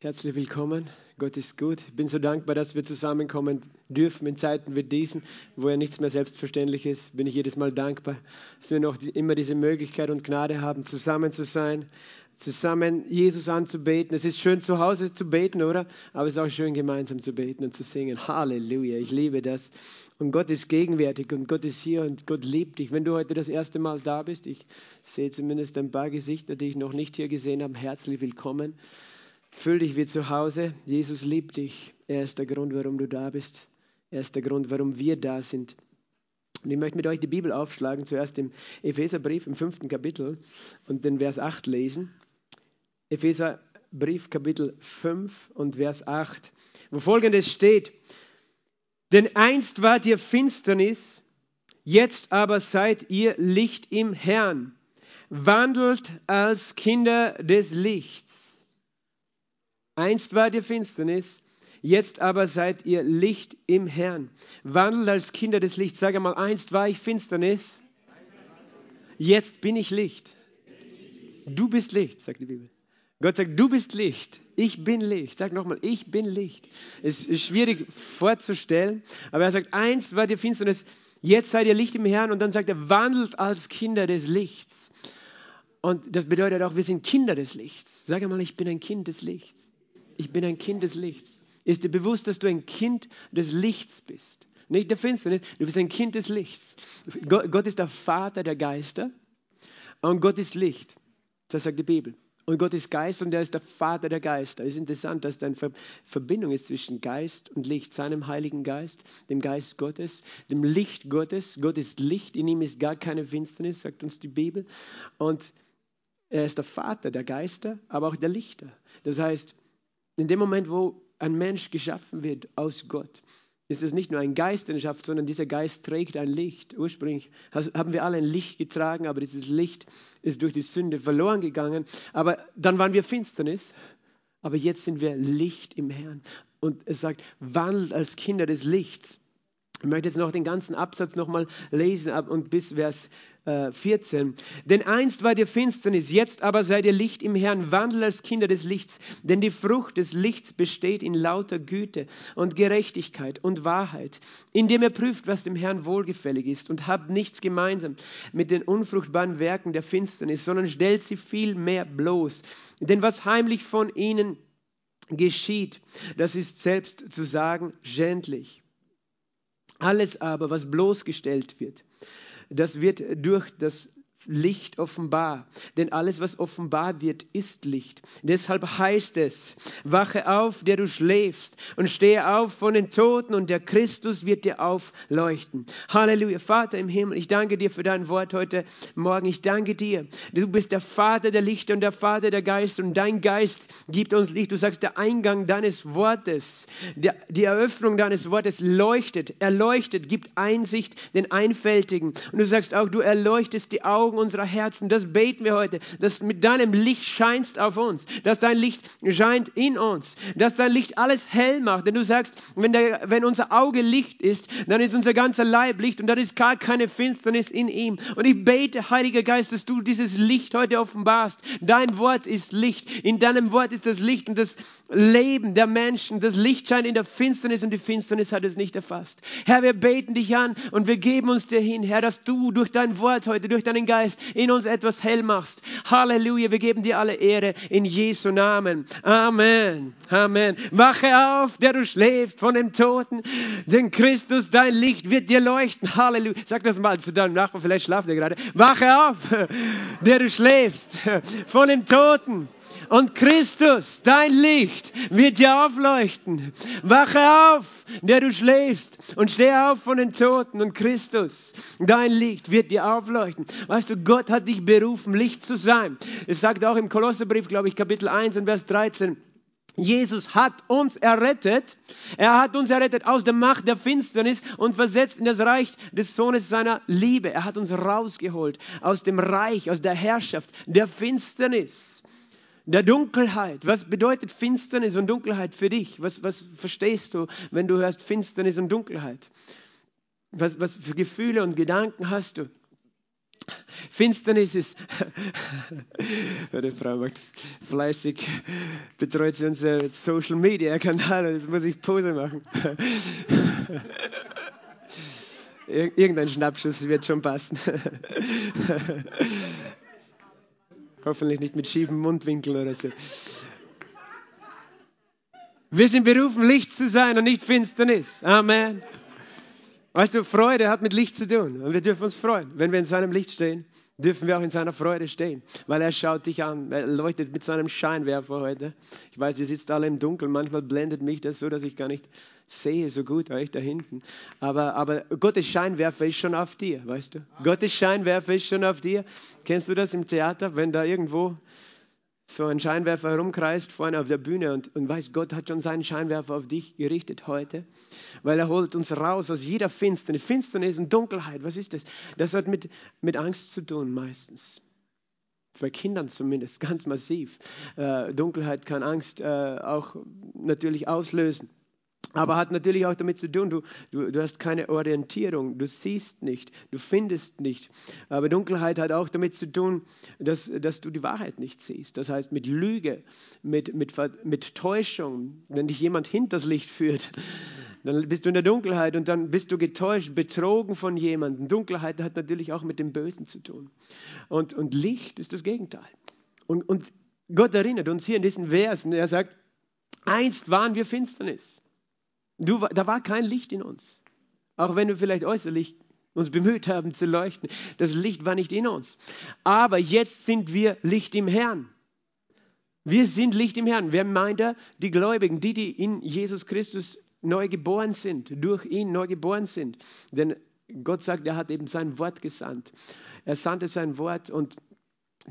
Herzlich willkommen. Gott ist gut. Ich bin so dankbar, dass wir zusammenkommen dürfen in Zeiten wie diesen, wo ja nichts mehr selbstverständlich ist. Bin ich jedes Mal dankbar, dass wir noch immer diese Möglichkeit und Gnade haben, zusammen zu sein, zusammen Jesus anzubeten. Es ist schön zu Hause zu beten, oder? Aber es ist auch schön gemeinsam zu beten und zu singen. Halleluja. Ich liebe das. Und Gott ist gegenwärtig und Gott ist hier und Gott liebt dich. Wenn du heute das erste Mal da bist, ich sehe zumindest ein paar Gesichter, die ich noch nicht hier gesehen habe, herzlich willkommen. Fühl dich wie zu Hause. Jesus liebt dich. Er ist der Grund, warum du da bist. Er ist der Grund, warum wir da sind. Und ich möchte mit euch die Bibel aufschlagen, zuerst im Epheserbrief im fünften Kapitel und den Vers 8 lesen. Epheserbrief Kapitel 5 und Vers 8, wo folgendes steht. Denn einst wart ihr Finsternis, jetzt aber seid ihr Licht im Herrn. Wandelt als Kinder des Lichts. Einst war die Finsternis, jetzt aber seid ihr Licht im Herrn. Wandelt als Kinder des Lichts. Sag einmal, einst war ich Finsternis, jetzt bin ich Licht. Du bist Licht, sagt die Bibel. Gott sagt, du bist Licht, ich bin Licht. Sag nochmal, ich bin Licht. Es ist schwierig vorzustellen, aber er sagt, einst war die Finsternis, jetzt seid ihr Licht im Herrn und dann sagt er, wandelt als Kinder des Lichts. Und das bedeutet auch, wir sind Kinder des Lichts. Sag einmal, ich bin ein Kind des Lichts ich bin ein Kind des Lichts. Ist dir bewusst, dass du ein Kind des Lichts bist? Nicht der Finsternis, du bist ein Kind des Lichts. Gott, ist der Vater der Geister und Gott ist Licht. Das sagt die Bibel. Und Gott ist Geist und er ist der Vater der Geister. Es ist interessant, dass da eine Verbindung ist zwischen Geist und Licht, seinem Heiligen Geist, dem Geist Gottes, dem Licht Gottes. Gott ist Licht, in ihm ist gar keine Finsternis, sagt uns die Bibel. Und er ist der Vater der Geister, aber auch der Lichter. Das heißt, in dem Moment, wo ein Mensch geschaffen wird aus Gott, ist es nicht nur ein Geist, den schafft, sondern dieser Geist trägt ein Licht. Ursprünglich haben wir alle ein Licht getragen, aber dieses Licht ist durch die Sünde verloren gegangen. Aber dann waren wir Finsternis, aber jetzt sind wir Licht im Herrn. Und es sagt, wandelt als Kinder des Lichts. Ich möchte jetzt noch den ganzen Absatz nochmal lesen und bis Vers 14. Äh, denn einst war dir Finsternis, jetzt aber seid ihr Licht im Herrn, wandelt als Kinder des Lichts. Denn die Frucht des Lichts besteht in lauter Güte und Gerechtigkeit und Wahrheit, indem ihr prüft, was dem Herrn wohlgefällig ist und habt nichts gemeinsam mit den unfruchtbaren Werken der Finsternis, sondern stellt sie vielmehr bloß. Denn was heimlich von ihnen geschieht, das ist selbst zu sagen schändlich. Alles aber, was bloßgestellt wird, das wird durch das Licht offenbar. Denn alles, was offenbar wird, ist Licht. Deshalb heißt es, wache auf, der du schläfst, und stehe auf von den Toten, und der Christus wird dir aufleuchten. Halleluja. Vater im Himmel, ich danke dir für dein Wort heute Morgen. Ich danke dir. Du bist der Vater der Lichter und der Vater der Geist, und dein Geist gibt uns Licht. Du sagst, der Eingang deines Wortes, der, die Eröffnung deines Wortes leuchtet, erleuchtet, gibt Einsicht den Einfältigen. Und du sagst auch, du erleuchtest die Augen unserer Herzen. Das beten wir heute, dass mit deinem Licht scheinst auf uns, dass dein Licht scheint in uns, dass dein Licht alles hell macht. Denn du sagst, wenn, der, wenn unser Auge Licht ist, dann ist unser ganzer Leib Licht und dann ist gar keine Finsternis in ihm. Und ich bete, Heiliger Geist, dass du dieses Licht heute offenbarst. Dein Wort ist Licht. In deinem Wort ist das Licht und das Leben der Menschen. Das Licht scheint in der Finsternis und die Finsternis hat es nicht erfasst. Herr, wir beten dich an und wir geben uns dir hin, Herr, dass du durch dein Wort heute, durch deinen Geist, Geist in uns etwas hell machst. Halleluja, wir geben dir alle Ehre in Jesu Namen. Amen. Amen. Wache auf, der du schläfst von den Toten, denn Christus, dein Licht wird dir leuchten. Halleluja. Sag das mal zu deinem Nachbarn, vielleicht schlaft er gerade. Wache auf, der du schläfst von den Toten und Christus, dein Licht, wird dir aufleuchten. Wache auf, der du schläfst und steh auf von den Toten und Christus, dein Licht wird dir aufleuchten. Weißt du, Gott hat dich berufen, Licht zu sein. Es sagt auch im Kolosserbrief, glaube ich, Kapitel 1 und Vers 13, Jesus hat uns errettet. Er hat uns errettet aus der Macht der Finsternis und versetzt in das Reich des Sohnes seiner Liebe. Er hat uns rausgeholt aus dem Reich, aus der Herrschaft der Finsternis der Dunkelheit. Was bedeutet Finsternis und Dunkelheit für dich? Was, was verstehst du, wenn du hörst Finsternis und Dunkelheit? Was, was für Gefühle und Gedanken hast du? Finsternis ist. Meine Frau macht fleißig, betreut sie unser Social Media Kanal, jetzt muss ich Pose machen. Irgendein Schnappschuss wird schon passen. Hoffentlich nicht mit schiefem Mundwinkel oder so. Wir sind berufen, Licht zu sein und nicht Finsternis. Amen. Weißt du, Freude hat mit Licht zu tun und wir dürfen uns freuen, wenn wir in seinem Licht stehen dürfen wir auch in seiner Freude stehen, weil er schaut dich an, er leuchtet mit seinem Scheinwerfer heute. Ich weiß, ihr sitzt alle im Dunkeln, manchmal blendet mich das so, dass ich gar nicht sehe so gut, euch da hinten. Aber, aber Gottes Scheinwerfer ist schon auf dir, weißt du? Gottes Scheinwerfer ist schon auf dir. Kennst du das im Theater, wenn da irgendwo so ein Scheinwerfer herumkreist vorne auf der Bühne und, und weiß, Gott hat schon seinen Scheinwerfer auf dich gerichtet heute, weil er holt uns raus aus jeder Finsternis. Finsternis und Dunkelheit, was ist das? Das hat mit, mit Angst zu tun meistens. Bei Kindern zumindest ganz massiv. Äh, Dunkelheit kann Angst äh, auch natürlich auslösen. Aber hat natürlich auch damit zu tun, du, du, du hast keine Orientierung, du siehst nicht, du findest nicht. Aber Dunkelheit hat auch damit zu tun, dass, dass du die Wahrheit nicht siehst. Das heißt, mit Lüge, mit, mit, mit Täuschung, wenn dich jemand hinters Licht führt, dann bist du in der Dunkelheit und dann bist du getäuscht, betrogen von jemandem. Dunkelheit hat natürlich auch mit dem Bösen zu tun. Und, und Licht ist das Gegenteil. Und, und Gott erinnert uns hier in diesen Versen, er sagt, einst waren wir Finsternis. Du, da war kein Licht in uns. Auch wenn wir vielleicht äußerlich uns bemüht haben zu leuchten. Das Licht war nicht in uns. Aber jetzt sind wir Licht im Herrn. Wir sind Licht im Herrn. Wer meint er? Die Gläubigen, die, die in Jesus Christus neu geboren sind, durch ihn neu geboren sind. Denn Gott sagt, er hat eben sein Wort gesandt. Er sandte sein Wort und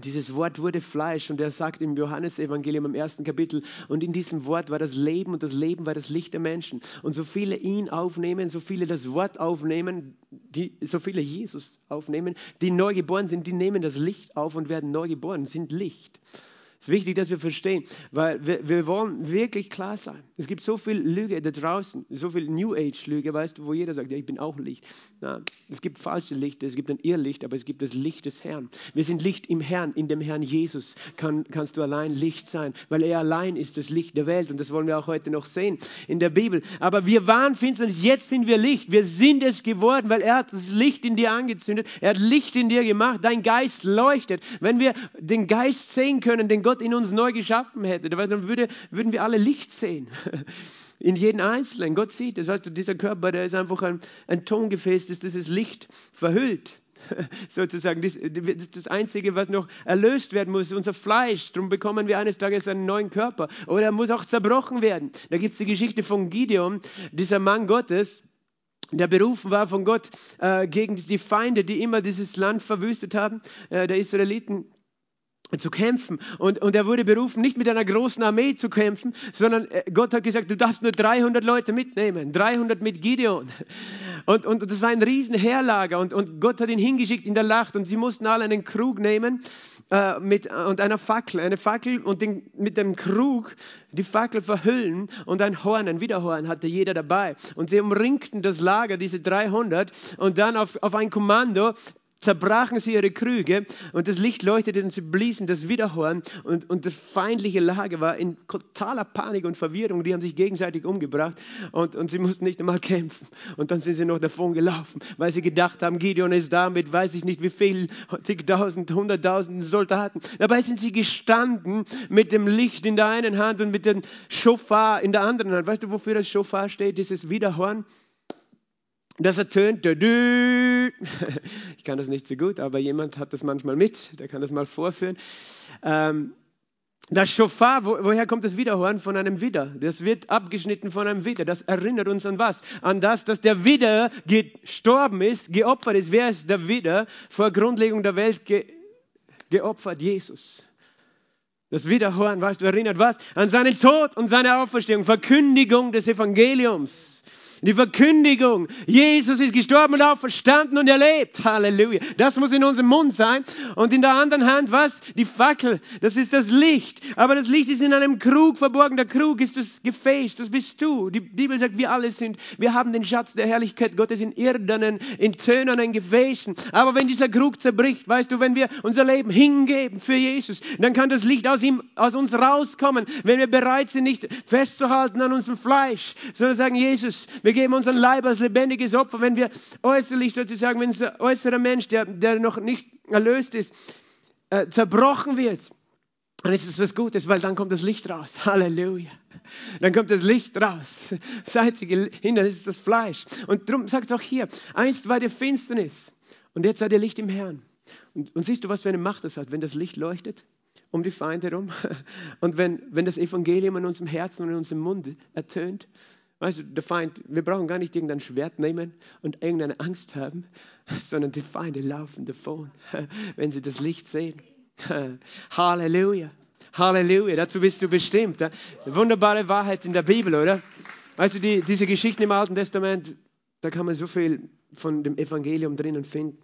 dieses Wort wurde Fleisch und er sagt im Johannesevangelium im ersten Kapitel, und in diesem Wort war das Leben und das Leben war das Licht der Menschen. Und so viele ihn aufnehmen, so viele das Wort aufnehmen, die, so viele Jesus aufnehmen, die neu geboren sind, die nehmen das Licht auf und werden neu geboren, sind Licht. Es ist wichtig, dass wir verstehen, weil wir, wir, wollen wirklich klar sein. Es gibt so viel Lüge da draußen, so viel New Age Lüge, weißt du, wo jeder sagt, ja, ich bin auch Licht. Na, es gibt falsche Lichter, es gibt ein Irrlicht, aber es gibt das Licht des Herrn. Wir sind Licht im Herrn, in dem Herrn Jesus kann, kannst du allein Licht sein, weil er allein ist das Licht der Welt und das wollen wir auch heute noch sehen in der Bibel. Aber wir waren Finsternis, jetzt sind wir Licht. Wir sind es geworden, weil er hat das Licht in dir angezündet, er hat Licht in dir gemacht, dein Geist leuchtet. Wenn wir den Geist sehen können, den Gott in uns neu geschaffen hätte, dann würde, würden wir alle Licht sehen. In jeden Einzelnen. Gott sieht das. Weißt du, dieser Körper, der ist einfach ein, ein Tongefäß, das dieses Licht verhüllt. Sozusagen. Das, ist das Einzige, was noch erlöst werden muss, unser Fleisch. Darum bekommen wir eines Tages einen neuen Körper. Oder er muss auch zerbrochen werden. Da gibt es die Geschichte von Gideon, dieser Mann Gottes, der berufen war von Gott äh, gegen die Feinde, die immer dieses Land verwüstet haben, äh, der Israeliten zu kämpfen. Und, und er wurde berufen, nicht mit einer großen Armee zu kämpfen, sondern äh, Gott hat gesagt, du darfst nur 300 Leute mitnehmen, 300 mit Gideon. Und, und das war ein riesen Heerlager und, und Gott hat ihn hingeschickt in der Nacht und sie mussten alle einen Krug nehmen äh, mit, und einer Fackel, eine Fackel und den, mit dem Krug die Fackel verhüllen und ein Horn, ein Widerhorn hatte jeder dabei. Und sie umringten das Lager, diese 300 und dann auf, auf ein Kommando zerbrachen sie ihre Krüge und das Licht leuchtete und sie bliesen das Widerhorn und, und das feindliche Lager war in totaler Panik und Verwirrung. Die haben sich gegenseitig umgebracht und, und sie mussten nicht einmal kämpfen. Und dann sind sie noch davon gelaufen, weil sie gedacht haben, Gideon ist da mit weiß ich nicht wie viel, zigtausend, hunderttausend Soldaten. Dabei sind sie gestanden mit dem Licht in der einen Hand und mit dem Schofar in der anderen Hand. Weißt du, wofür das Schofar steht, dieses Widerhorn? Das ertönt. Ich kann das nicht so gut, aber jemand hat das manchmal mit, der kann das mal vorführen. Ähm, das Schofar, wo, woher kommt das Widerhorn? Von einem Widder. Das wird abgeschnitten von einem Widder. Das erinnert uns an was? An das, dass der Widder gestorben ist, geopfert ist. Wer ist der Widder? Vor Grundlegung der Welt ge, geopfert? Jesus. Das Widerhorn, weißt du, erinnert was? An seinen Tod und seine Auferstehung. Verkündigung des Evangeliums. Die Verkündigung, Jesus ist gestorben und auferstanden und er lebt. Halleluja. Das muss in unserem Mund sein. Und in der anderen Hand, was? Die Fackel. Das ist das Licht. Aber das Licht ist in einem Krug verborgen. Der Krug ist das Gefäß. Das bist du. Die Bibel sagt, wir alle sind, wir haben den Schatz der Herrlichkeit Gottes in irdenen, in tönernen Gefäßen. Aber wenn dieser Krug zerbricht, weißt du, wenn wir unser Leben hingeben für Jesus, dann kann das Licht aus ihm, aus uns rauskommen. Wenn wir bereit sind, nicht festzuhalten an unserem Fleisch, sondern sagen, Jesus, wir geben unseren Leib als lebendiges Opfer, wenn wir äußerlich sozusagen, wenn unser äußerer Mensch, der, der noch nicht erlöst ist, äh, zerbrochen wird, dann ist es was Gutes, weil dann kommt das Licht raus. Halleluja. Dann kommt das Licht raus. Das einzige Hindernis ist das Fleisch. Und darum sagt es auch hier, einst war die Finsternis und jetzt seid ihr Licht im Herrn. Und, und siehst du, was für eine Macht das hat, wenn das Licht leuchtet? um die Feinde herum. Und wenn, wenn das Evangelium in unserem Herzen und in unserem Mund ertönt, Weißt du, der Feind, wir brauchen gar nicht irgendein Schwert nehmen und irgendeine Angst haben, sondern die Feinde laufen davon, wenn sie das Licht sehen. Halleluja. Halleluja. Dazu bist du bestimmt. Wunderbare Wahrheit in der Bibel, oder? Weißt du, die, diese Geschichten im Alten Testament, da kann man so viel von dem Evangelium drinnen finden.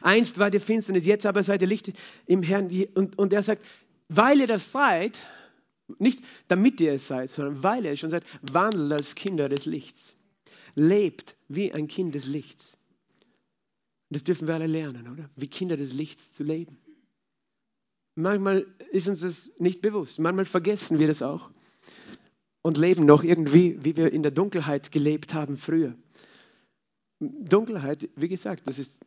Einst war die Finsternis, jetzt aber seid ihr Licht im Herrn. Und, und er sagt, weil ihr das seid, nicht damit ihr es seid, sondern weil ihr es schon seid, wandelt als Kinder des Lichts. Lebt wie ein Kind des Lichts. Das dürfen wir alle lernen, oder? Wie Kinder des Lichts zu leben. Manchmal ist uns das nicht bewusst. Manchmal vergessen wir das auch und leben noch irgendwie, wie wir in der Dunkelheit gelebt haben früher. Dunkelheit, wie gesagt, das ist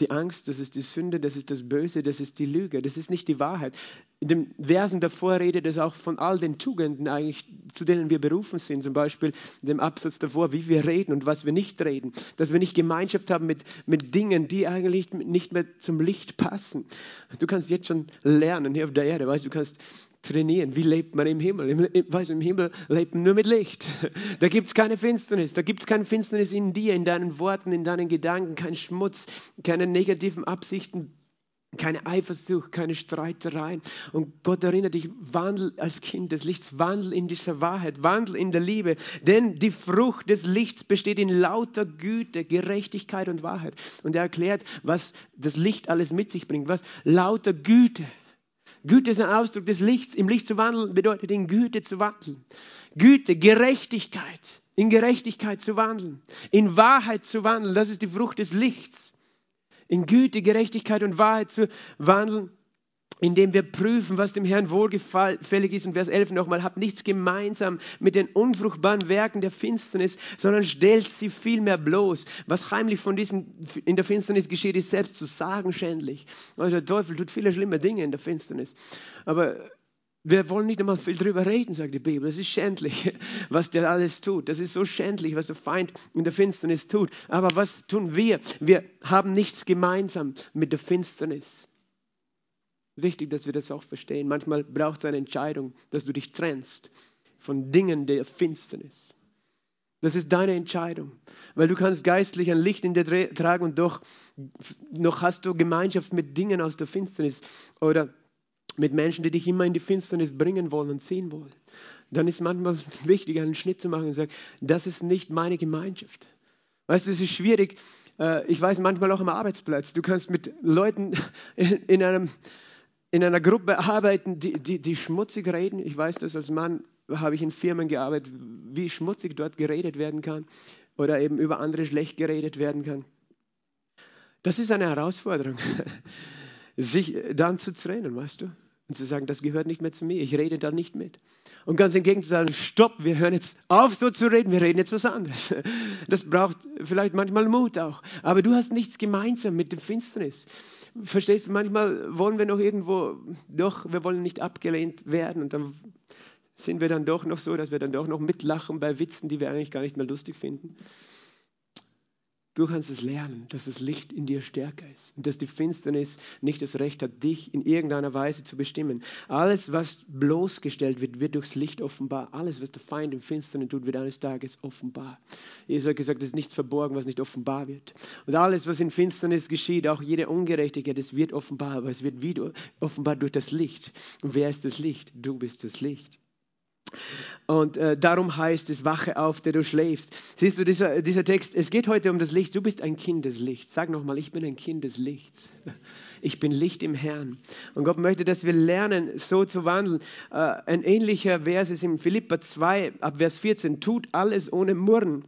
die Angst, das ist die Sünde, das ist das Böse, das ist die Lüge, das ist nicht die Wahrheit. In den Versen davor redet es auch von all den Tugenden eigentlich, zu denen wir berufen sind. Zum Beispiel in dem Absatz davor, wie wir reden und was wir nicht reden. Dass wir nicht Gemeinschaft haben mit, mit Dingen, die eigentlich nicht mehr zum Licht passen. Du kannst jetzt schon lernen hier auf der Erde, weißt du, kannst trainieren. Wie lebt man im Himmel? Im, weißt, Im Himmel lebt man nur mit Licht. Da gibt es keine Finsternis. Da gibt es keine Finsternis in dir, in deinen Worten, in deinen Gedanken, kein Schmutz, keine negativen Absichten, keine Eifersucht, keine Streitereien. Und Gott erinnert dich, wandel als Kind des Lichts, wandel in dieser Wahrheit, wandel in der Liebe. Denn die Frucht des Lichts besteht in lauter Güte, Gerechtigkeit und Wahrheit. Und er erklärt, was das Licht alles mit sich bringt. Was lauter Güte. Güte ist ein Ausdruck des Lichts. Im Licht zu wandeln bedeutet in Güte zu wandeln. Güte, Gerechtigkeit, in Gerechtigkeit zu wandeln, in Wahrheit zu wandeln, das ist die Frucht des Lichts. In Güte, Gerechtigkeit und Wahrheit zu wandeln, indem wir prüfen, was dem Herrn wohlgefällig ist. Und Vers 11 nochmal, habt nichts gemeinsam mit den unfruchtbaren Werken der Finsternis, sondern stellt sie vielmehr bloß. Was heimlich von diesen in der Finsternis geschieht, ist selbst zu sagen schändlich. Also der Teufel tut viele schlimme Dinge in der Finsternis. Aber wir wollen nicht einmal viel drüber reden, sagt die Bibel. Es ist schändlich, was der alles tut. Das ist so schändlich, was der Feind in der Finsternis tut. Aber was tun wir? Wir haben nichts gemeinsam mit der Finsternis. Wichtig, dass wir das auch verstehen. Manchmal braucht es eine Entscheidung, dass du dich trennst von Dingen der Finsternis. Das ist deine Entscheidung, weil du kannst geistlich ein Licht in dir tragen und doch noch hast du Gemeinschaft mit Dingen aus der Finsternis oder mit Menschen, die dich immer in die Finsternis bringen wollen und ziehen wollen. Dann ist manchmal wichtig, einen Schnitt zu machen und zu sagen, das ist nicht meine Gemeinschaft. Weißt du, es ist schwierig. Äh, ich weiß manchmal auch am Arbeitsplatz. Du kannst mit Leuten in einem in einer Gruppe arbeiten, die, die, die schmutzig reden. Ich weiß das als Mann, habe ich in Firmen gearbeitet, wie schmutzig dort geredet werden kann oder eben über andere schlecht geredet werden kann. Das ist eine Herausforderung, sich dann zu trennen, weißt du? Und zu sagen, das gehört nicht mehr zu mir, ich rede da nicht mit. Und ganz im Gegenteil stopp, wir hören jetzt auf so zu reden, wir reden jetzt was anderes. Das braucht vielleicht manchmal Mut auch. Aber du hast nichts gemeinsam mit dem Finsternis verstehst du, manchmal wollen wir noch irgendwo, doch, wir wollen nicht abgelehnt werden und dann sind wir dann doch noch so, dass wir dann doch noch mitlachen bei Witzen, die wir eigentlich gar nicht mehr lustig finden. Du kannst es lernen, dass das Licht in dir stärker ist und dass die Finsternis nicht das Recht hat, dich in irgendeiner Weise zu bestimmen. Alles, was bloßgestellt wird, wird durchs Licht offenbar. Alles, was der Feind im Finstern tut, wird eines Tages offenbar. Jesus hat gesagt, es ist nichts verborgen, was nicht offenbar wird. Und alles, was in Finsternis geschieht, auch jede Ungerechtigkeit, es wird offenbar, aber es wird wieder offenbar durch das Licht. Und wer ist das Licht? Du bist das Licht. Und äh, darum heißt es, wache auf, der du schläfst. Siehst du, dieser, dieser Text, es geht heute um das Licht. Du bist ein Kind des Lichts. Sag nochmal, ich bin ein Kind des Lichts. Ich bin Licht im Herrn. Und Gott möchte, dass wir lernen, so zu wandeln. Äh, ein ähnlicher Vers ist in Philippa 2, ab Vers 14. Tut alles ohne Murren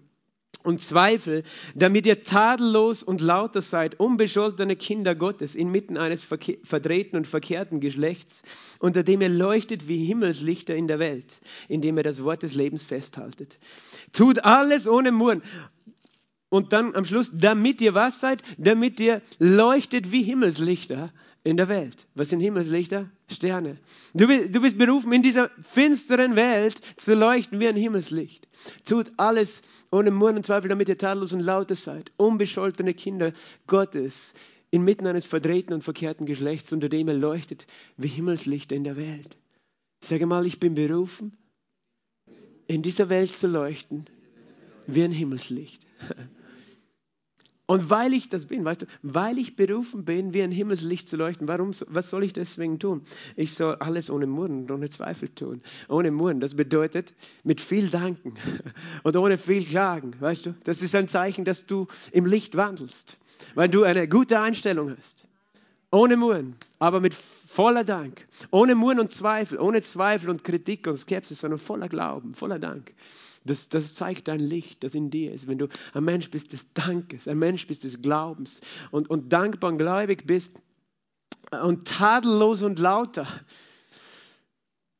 und Zweifel, damit ihr tadellos und lauter seid, unbescholtene Kinder Gottes inmitten eines verdrehten und verkehrten Geschlechts, unter dem ihr leuchtet wie Himmelslichter in der Welt, indem ihr das Wort des Lebens festhaltet. Tut alles ohne Murren. Und dann am Schluss, damit ihr was seid? Damit ihr leuchtet wie Himmelslichter in der Welt. Was sind Himmelslichter? Sterne. Du bist, du bist berufen, in dieser finsteren Welt zu leuchten wie ein Himmelslicht. Tut alles ohne Murren und Zweifel, damit ihr tadellos und lauter seid. Unbescholtene Kinder Gottes, inmitten eines verdrehten und verkehrten Geschlechts, unter dem er leuchtet wie Himmelslichter in der Welt. Sage mal, ich bin berufen, in dieser Welt zu leuchten wie ein Himmelslicht. Und weil ich das bin, weißt du, weil ich berufen bin, wie ein Himmelslicht zu leuchten, warum, was soll ich deswegen tun? Ich soll alles ohne Murren und ohne Zweifel tun. Ohne Murren, das bedeutet mit viel Danken und ohne viel Klagen, weißt du? Das ist ein Zeichen, dass du im Licht wandelst, weil du eine gute Einstellung hast. Ohne Murren, aber mit voller Dank. Ohne Murren und Zweifel, ohne Zweifel und Kritik und Skepsis, sondern voller Glauben, voller Dank. Das, das zeigt dein Licht, das in dir ist. Wenn du ein Mensch bist des Dankes, ein Mensch bist des Glaubens und, und dankbar und gläubig bist und tadellos und lauter.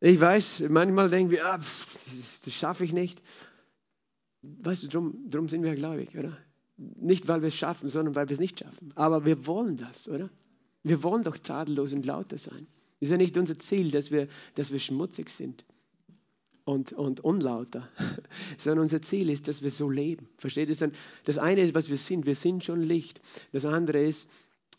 Ich weiß, manchmal denken wir, ah, das, das schaffe ich nicht. Weißt du, drum, drum sind wir gläubig, oder? Nicht, weil wir es schaffen, sondern weil wir es nicht schaffen. Aber wir wollen das, oder? Wir wollen doch tadellos und lauter sein. Ist ja nicht unser Ziel, dass wir, dass wir schmutzig sind und, und unlauter, sondern unser Ziel ist, dass wir so leben. Versteht ihr? Das eine ist, was wir sind. Wir sind schon Licht. Das andere ist,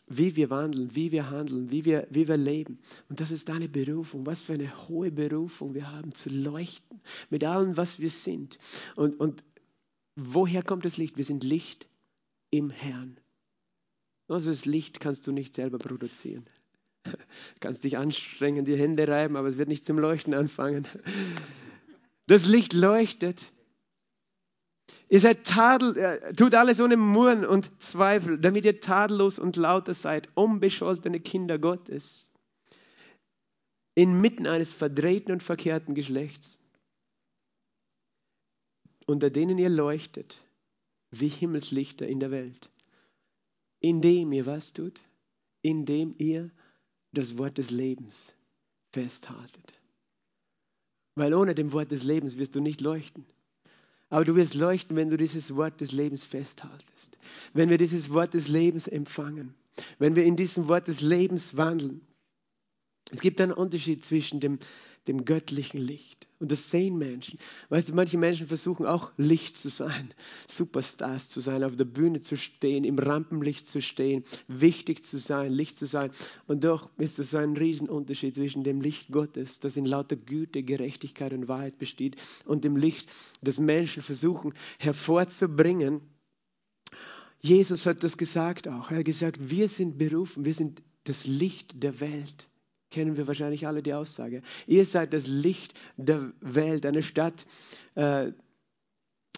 wie wir wandeln, wie wir handeln, wie wir, wie wir leben. Und das ist deine Berufung. Was für eine hohe Berufung wir haben, zu leuchten mit allem, was wir sind. Und, und woher kommt das Licht? Wir sind Licht im Herrn. Also das Licht kannst du nicht selber produzieren. Du kannst dich anstrengen, die Hände reiben, aber es wird nicht zum Leuchten anfangen. Das Licht leuchtet. Ihr seid tadel, äh, tut alles ohne Murren und Zweifel, damit ihr tadellos und lauter seid, unbescholtene Kinder Gottes, inmitten eines verdrehten und verkehrten Geschlechts, unter denen ihr leuchtet wie Himmelslichter in der Welt, indem ihr was tut, indem ihr das Wort des Lebens festhaltet. Weil ohne dem Wort des Lebens wirst du nicht leuchten. Aber du wirst leuchten, wenn du dieses Wort des Lebens festhaltest. Wenn wir dieses Wort des Lebens empfangen. Wenn wir in diesem Wort des Lebens wandeln. Es gibt einen Unterschied zwischen dem dem göttlichen Licht. Und das sehen Menschen. Weißt du, manche Menschen versuchen auch Licht zu sein, Superstars zu sein, auf der Bühne zu stehen, im Rampenlicht zu stehen, wichtig zu sein, Licht zu sein. Und doch ist das ein Riesenunterschied zwischen dem Licht Gottes, das in lauter Güte, Gerechtigkeit und Wahrheit besteht, und dem Licht, das Menschen versuchen hervorzubringen. Jesus hat das gesagt auch. Er hat gesagt, wir sind berufen, wir sind das Licht der Welt kennen wir wahrscheinlich alle die Aussage. Ihr seid das Licht der Welt, eine Stadt, äh,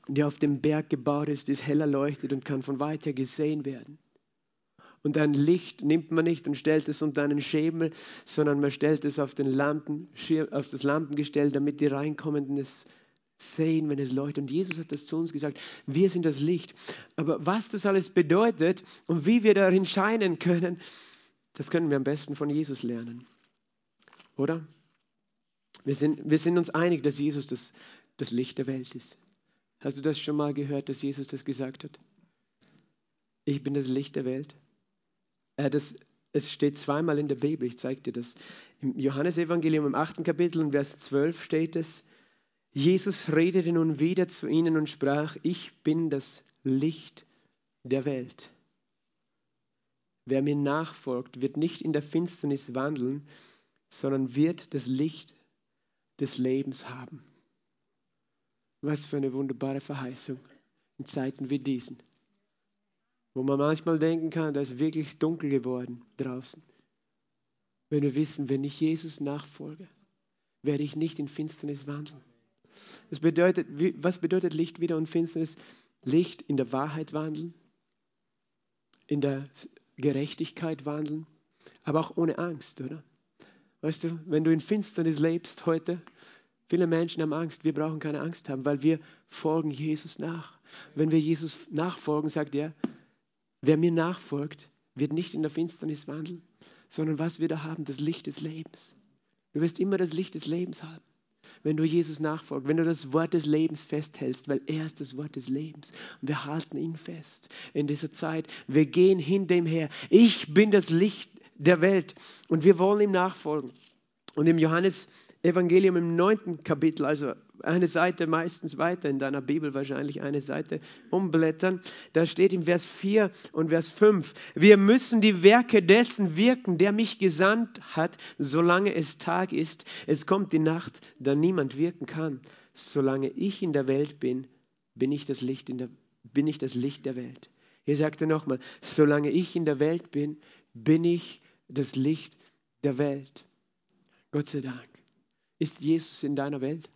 die auf dem Berg gebaut ist, ist heller leuchtet und kann von weiter gesehen werden. Und ein Licht nimmt man nicht und stellt es unter einen Schemel, sondern man stellt es auf, den Lampen, auf das Lampengestell, damit die Reinkommenden es sehen, wenn es leuchtet. Und Jesus hat das zu uns gesagt, wir sind das Licht. Aber was das alles bedeutet und wie wir darin scheinen können, das können wir am besten von Jesus lernen. Oder? Wir sind, wir sind uns einig, dass Jesus das, das Licht der Welt ist. Hast du das schon mal gehört, dass Jesus das gesagt hat? Ich bin das Licht der Welt. Äh, das, es steht zweimal in der Bibel, ich zeige dir das. Im Johannesevangelium im 8. Kapitel, in Vers 12 steht es, Jesus redete nun wieder zu ihnen und sprach, ich bin das Licht der Welt. Wer mir nachfolgt, wird nicht in der Finsternis wandeln, sondern wird das Licht des Lebens haben. Was für eine wunderbare Verheißung in Zeiten wie diesen, wo man manchmal denken kann, da ist wirklich dunkel geworden draußen. Wenn wir wissen, wenn ich Jesus nachfolge, werde ich nicht in Finsternis wandeln. Das bedeutet, was bedeutet Licht wieder und Finsternis? Licht in der Wahrheit wandeln, in der Gerechtigkeit wandeln, aber auch ohne Angst, oder? Weißt du, wenn du in Finsternis lebst heute, viele Menschen haben Angst, wir brauchen keine Angst haben, weil wir folgen Jesus nach. Wenn wir Jesus nachfolgen, sagt er, wer mir nachfolgt, wird nicht in der Finsternis wandeln, sondern was wir da haben, das Licht des Lebens. Du wirst immer das Licht des Lebens haben, wenn du Jesus nachfolgst, wenn du das Wort des Lebens festhältst, weil er ist das Wort des Lebens. Und wir halten ihn fest in dieser Zeit. Wir gehen hin dem her. Ich bin das Licht der Welt und wir wollen ihm nachfolgen. Und im Johannes Evangelium im neunten Kapitel, also eine Seite meistens weiter in deiner Bibel, wahrscheinlich eine Seite umblättern. Da steht im Vers 4 und Vers 5, wir müssen die Werke dessen wirken, der mich gesandt hat, solange es Tag ist. Es kommt die Nacht, da niemand wirken kann. Solange ich in der Welt bin, bin ich das Licht, in der, bin ich das Licht der Welt. Hier sagt er nochmal, solange ich in der Welt bin, bin ich das Licht der Welt. Gott sei Dank. Ist Jesus in deiner Welt?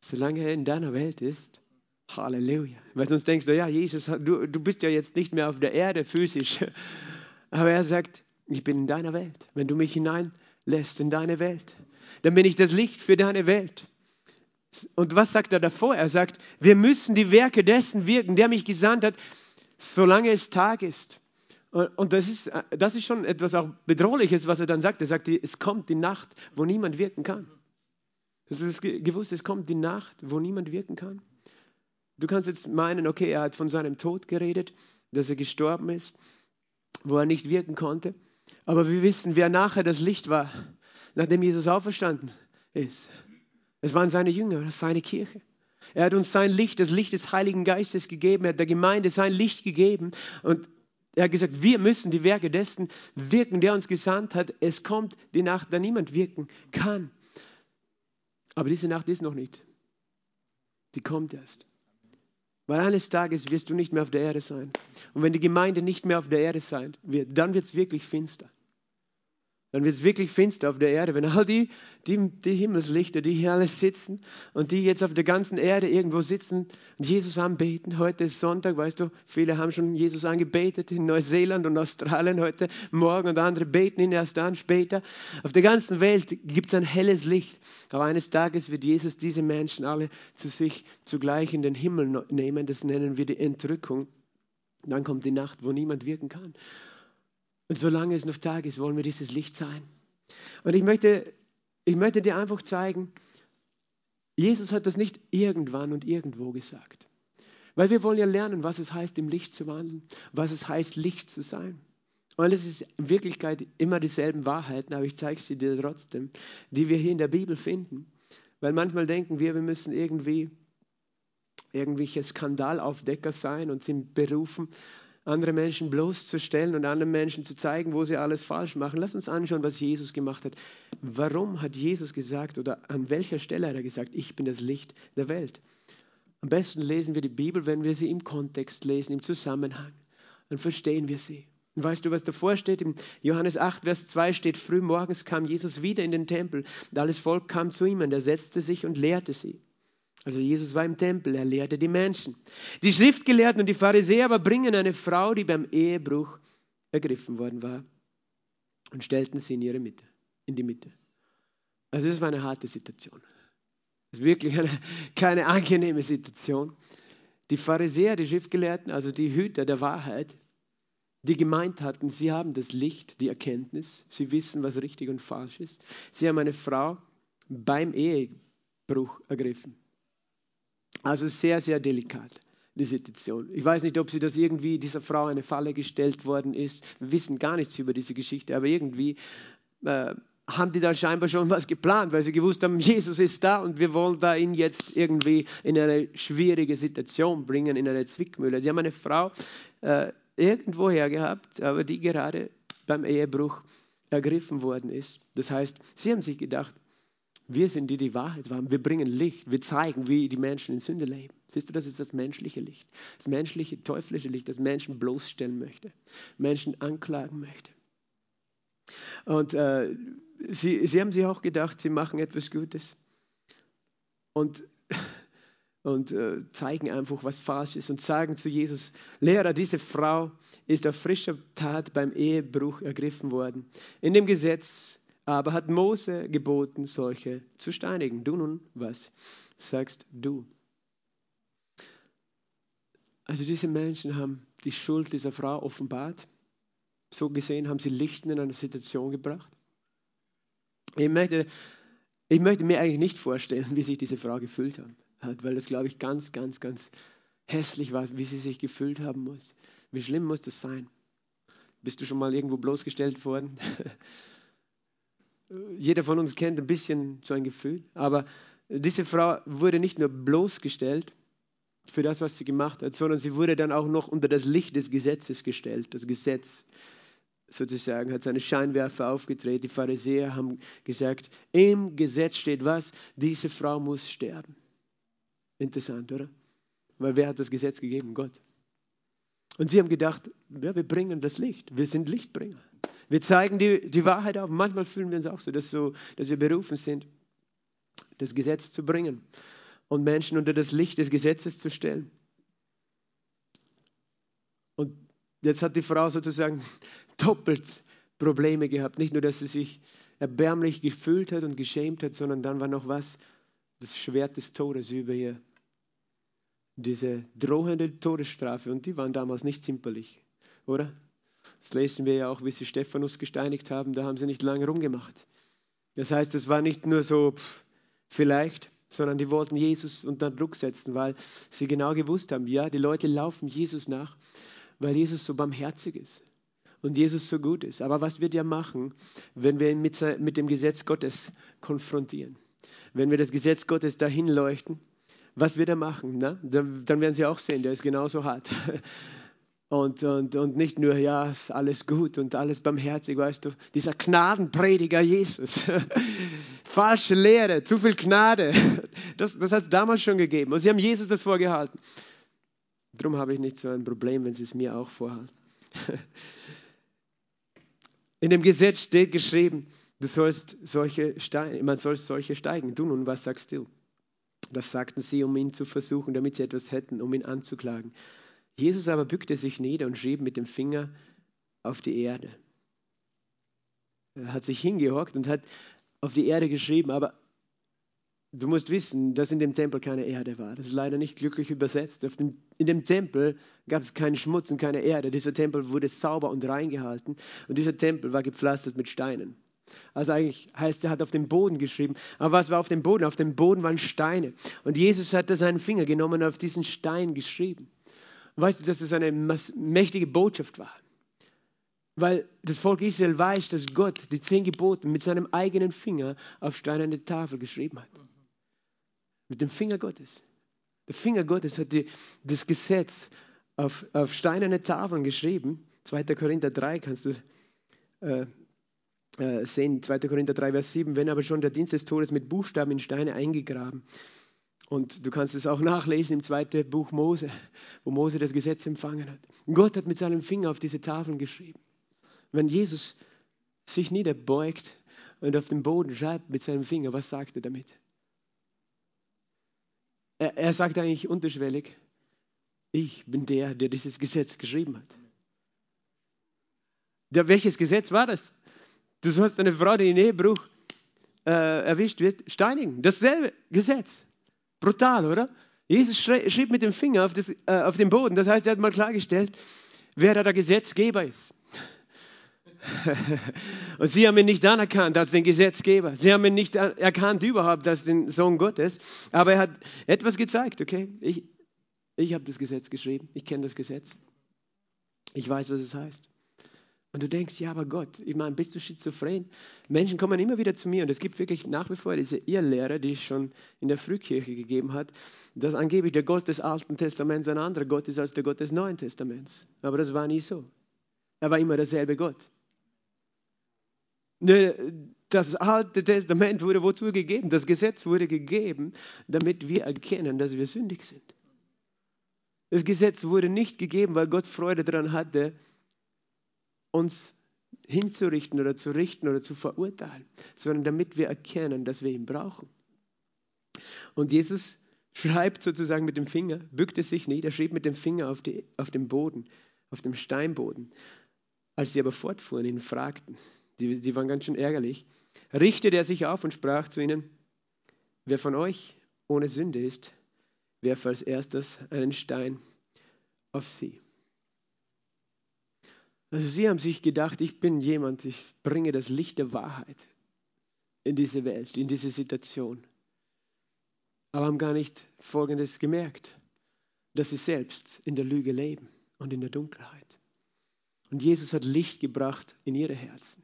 Solange er in deiner Welt ist, Halleluja. Weil sonst denkst du, ja, Jesus, du, du bist ja jetzt nicht mehr auf der Erde physisch. Aber er sagt, ich bin in deiner Welt. Wenn du mich hineinlässt in deine Welt, dann bin ich das Licht für deine Welt. Und was sagt er davor? Er sagt, wir müssen die Werke dessen wirken, der mich gesandt hat, solange es Tag ist. Und das ist, das ist schon etwas auch Bedrohliches, was er dann sagt. Er sagt, es kommt die Nacht, wo niemand wirken kann. Hast du das gewusst? Es kommt die Nacht, wo niemand wirken kann. Du kannst jetzt meinen, okay, er hat von seinem Tod geredet, dass er gestorben ist, wo er nicht wirken konnte. Aber wir wissen, wer nachher das Licht war, nachdem Jesus auferstanden ist. Es waren seine Jünger, das seine Kirche. Er hat uns sein Licht, das Licht des Heiligen Geistes gegeben, er hat der Gemeinde sein Licht gegeben. Und er hat gesagt, wir müssen die Werke dessen wirken, der uns gesandt hat. Es kommt die Nacht, da niemand wirken kann. Aber diese Nacht ist noch nicht. Die kommt erst. Weil eines Tages wirst du nicht mehr auf der Erde sein. Und wenn die Gemeinde nicht mehr auf der Erde sein wird, dann wird es wirklich finster dann wird es wirklich finster auf der Erde, wenn all die, die, die Himmelslichter, die hier alle sitzen und die jetzt auf der ganzen Erde irgendwo sitzen und Jesus anbeten. Heute ist Sonntag, weißt du, viele haben schon Jesus angebetet in Neuseeland und Australien heute Morgen und andere beten ihn erst dann später. Auf der ganzen Welt gibt es ein helles Licht. Aber eines Tages wird Jesus diese Menschen alle zu sich zugleich in den Himmel nehmen. Das nennen wir die Entrückung. dann kommt die Nacht, wo niemand wirken kann. Und solange es noch Tag ist, wollen wir dieses Licht sein. Und ich möchte, ich möchte dir einfach zeigen, Jesus hat das nicht irgendwann und irgendwo gesagt. Weil wir wollen ja lernen, was es heißt, im Licht zu wandeln, was es heißt, Licht zu sein. Und es ist in Wirklichkeit immer dieselben Wahrheiten, aber ich zeige sie dir trotzdem, die wir hier in der Bibel finden. Weil manchmal denken wir, wir müssen irgendwie irgendwelche Skandalaufdecker sein und sind berufen, andere Menschen bloßzustellen und anderen Menschen zu zeigen, wo sie alles falsch machen. Lass uns anschauen, was Jesus gemacht hat. Warum hat Jesus gesagt oder an welcher Stelle hat er gesagt, ich bin das Licht der Welt? Am besten lesen wir die Bibel, wenn wir sie im Kontext lesen, im Zusammenhang. Dann verstehen wir sie. Und weißt du, was davor steht? Im Johannes 8, Vers 2 steht, früh morgens kam Jesus wieder in den Tempel und alles Volk kam zu ihm und er setzte sich und lehrte sie. Also Jesus war im Tempel, er lehrte die Menschen. Die Schriftgelehrten und die Pharisäer aber bringen eine Frau, die beim Ehebruch ergriffen worden war, und stellten sie in ihre Mitte, in die Mitte. Also das war eine harte Situation. Das ist wirklich eine, keine angenehme Situation. Die Pharisäer, die Schriftgelehrten, also die Hüter der Wahrheit, die gemeint hatten, sie haben das Licht, die Erkenntnis, sie wissen, was richtig und falsch ist. Sie haben eine Frau beim Ehebruch ergriffen. Also sehr, sehr delikat, die Situation. Ich weiß nicht, ob sie das irgendwie dieser Frau eine Falle gestellt worden ist. Wir wissen gar nichts über diese Geschichte, aber irgendwie äh, haben die da scheinbar schon was geplant, weil sie gewusst haben, Jesus ist da und wir wollen da ihn jetzt irgendwie in eine schwierige Situation bringen, in eine Zwickmühle. Sie haben eine Frau äh, irgendwoher gehabt, aber die gerade beim Ehebruch ergriffen worden ist. Das heißt, sie haben sich gedacht, wir sind die, die Wahrheit waren. Wir bringen Licht. Wir zeigen, wie die Menschen in Sünde leben. Siehst du, das ist das menschliche Licht. Das menschliche, teuflische Licht, das Menschen bloßstellen möchte. Menschen anklagen möchte. Und äh, sie, sie haben sich auch gedacht, sie machen etwas Gutes. Und und äh, zeigen einfach, was falsch ist und sagen zu Jesus, Lehrer, diese Frau ist auf frischer Tat beim Ehebruch ergriffen worden. In dem Gesetz aber hat Mose geboten, solche zu steinigen. Du nun, was sagst du? Also diese Menschen haben die Schuld dieser Frau offenbart. So gesehen haben sie Licht in eine Situation gebracht. Ich möchte, ich möchte mir eigentlich nicht vorstellen, wie sich diese Frau gefühlt hat, weil das, glaube ich, ganz, ganz, ganz hässlich war, wie sie sich gefühlt haben muss. Wie schlimm muss das sein? Bist du schon mal irgendwo bloßgestellt worden? Jeder von uns kennt ein bisschen so ein Gefühl, aber diese Frau wurde nicht nur bloßgestellt für das, was sie gemacht hat, sondern sie wurde dann auch noch unter das Licht des Gesetzes gestellt. Das Gesetz sozusagen hat seine Scheinwerfer aufgedreht. Die Pharisäer haben gesagt, im Gesetz steht was? Diese Frau muss sterben. Interessant, oder? Weil wer hat das Gesetz gegeben? Gott. Und sie haben gedacht, ja, wir bringen das Licht. Wir sind Lichtbringer. Wir zeigen die, die Wahrheit auf. Manchmal fühlen wir uns auch so dass, so, dass wir berufen sind, das Gesetz zu bringen und Menschen unter das Licht des Gesetzes zu stellen. Und jetzt hat die Frau sozusagen doppelt Probleme gehabt. Nicht nur, dass sie sich erbärmlich gefühlt hat und geschämt hat, sondern dann war noch was, das Schwert des Todes über ihr. Diese drohende Todesstrafe. Und die waren damals nicht zimperlich, oder? Das lesen wir ja auch, wie sie Stephanus gesteinigt haben. Da haben sie nicht lange rumgemacht. Das heißt, es war nicht nur so, pff, vielleicht, sondern die wollten Jesus unter Druck setzen, weil sie genau gewusst haben, ja, die Leute laufen Jesus nach, weil Jesus so barmherzig ist und Jesus so gut ist. Aber was wird er machen, wenn wir ihn mit, mit dem Gesetz Gottes konfrontieren? Wenn wir das Gesetz Gottes dahin leuchten, was wird er machen? Na? Dann, dann werden sie auch sehen, der ist genauso hart. Und, und, und nicht nur, ja, ist alles gut und alles barmherzig, weißt du, dieser Gnadenprediger Jesus. Falsche Lehre, zu viel Gnade. Das, das hat es damals schon gegeben. Und sie haben Jesus das vorgehalten. Darum habe ich nicht so ein Problem, wenn sie es mir auch vorhalten. In dem Gesetz steht geschrieben, du sollst solche Steine, man soll solche steigen. Du nun, was sagst du? Das sagten sie, um ihn zu versuchen, damit sie etwas hätten, um ihn anzuklagen. Jesus aber bückte sich nieder und schrieb mit dem Finger auf die Erde. Er hat sich hingehockt und hat auf die Erde geschrieben, aber du musst wissen, dass in dem Tempel keine Erde war. Das ist leider nicht glücklich übersetzt. In dem Tempel gab es keinen Schmutz und keine Erde. Dieser Tempel wurde sauber und rein gehalten und dieser Tempel war gepflastert mit Steinen. Also eigentlich heißt, er hat auf dem Boden geschrieben. Aber was war auf dem Boden? Auf dem Boden waren Steine. Und Jesus hat da seinen Finger genommen und auf diesen Stein geschrieben. Weißt du, dass es eine mächtige Botschaft war? Weil das Volk Israel weiß, dass Gott die zehn Gebote mit seinem eigenen Finger auf steinerne Tafel geschrieben hat. Mit dem Finger Gottes. Der Finger Gottes hat die, das Gesetz auf, auf steinerne Tafeln geschrieben. 2. Korinther 3 kannst du äh, äh, sehen, 2. Korinther 3, Vers 7. Wenn aber schon der Dienst des Todes mit Buchstaben in Steine eingegraben und du kannst es auch nachlesen im zweiten Buch Mose, wo Mose das Gesetz empfangen hat. Gott hat mit seinem Finger auf diese Tafeln geschrieben. Wenn Jesus sich niederbeugt und auf dem Boden schreibt mit seinem Finger, was sagt er damit? Er, er sagt eigentlich unterschwellig, ich bin der, der dieses Gesetz geschrieben hat. Ja, welches Gesetz war das? Du sollst eine Frau, die in Ehebruch äh, erwischt wird, steinigen. Dasselbe Gesetz. Brutal, oder? Jesus schrieb mit dem Finger auf, das, äh, auf den Boden. Das heißt, er hat mal klargestellt, wer da der Gesetzgeber ist. Und sie haben ihn nicht anerkannt als den Gesetzgeber. Sie haben ihn nicht erkannt überhaupt als den Sohn Gottes. Aber er hat etwas gezeigt, okay? Ich, ich habe das Gesetz geschrieben. Ich kenne das Gesetz. Ich weiß, was es heißt. Und du denkst, ja, aber Gott, ich meine, bist du schizophren? Menschen kommen immer wieder zu mir und es gibt wirklich nach wie vor diese Irrlehre, die es schon in der Frühkirche gegeben hat, dass angeblich der Gott des Alten Testaments ein anderer Gott ist als der Gott des Neuen Testaments. Aber das war nie so. Er war immer derselbe Gott. Das Alte Testament wurde wozu gegeben? Das Gesetz wurde gegeben, damit wir erkennen, dass wir sündig sind. Das Gesetz wurde nicht gegeben, weil Gott Freude daran hatte, uns hinzurichten oder zu richten oder zu verurteilen, sondern damit wir erkennen, dass wir ihn brauchen. Und Jesus schreibt sozusagen mit dem Finger, bückte sich nieder, schrieb mit dem Finger auf, die, auf dem Boden, auf dem Steinboden. Als sie aber fortfuhren, ihn fragten, die, die waren ganz schön ärgerlich, richtete er sich auf und sprach zu ihnen, wer von euch ohne Sünde ist, werfe als erstes einen Stein auf sie. Also sie haben sich gedacht, ich bin jemand, ich bringe das Licht der Wahrheit in diese Welt, in diese Situation. Aber haben gar nicht Folgendes gemerkt, dass sie selbst in der Lüge leben und in der Dunkelheit. Und Jesus hat Licht gebracht in ihre Herzen.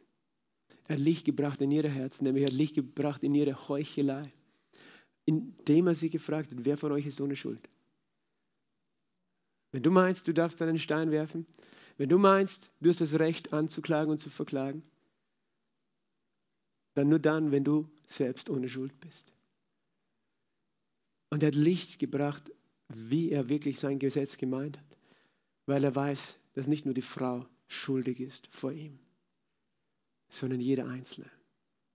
Er hat Licht gebracht in ihre Herzen, nämlich er hat Licht gebracht in ihre Heuchelei, indem er sie gefragt hat, wer von euch ist ohne Schuld? Wenn du meinst, du darfst einen Stein werfen, wenn du meinst, du hast das Recht anzuklagen und zu verklagen, dann nur dann, wenn du selbst ohne Schuld bist. Und er hat Licht gebracht, wie er wirklich sein Gesetz gemeint hat, weil er weiß, dass nicht nur die Frau schuldig ist vor ihm, sondern jeder Einzelne.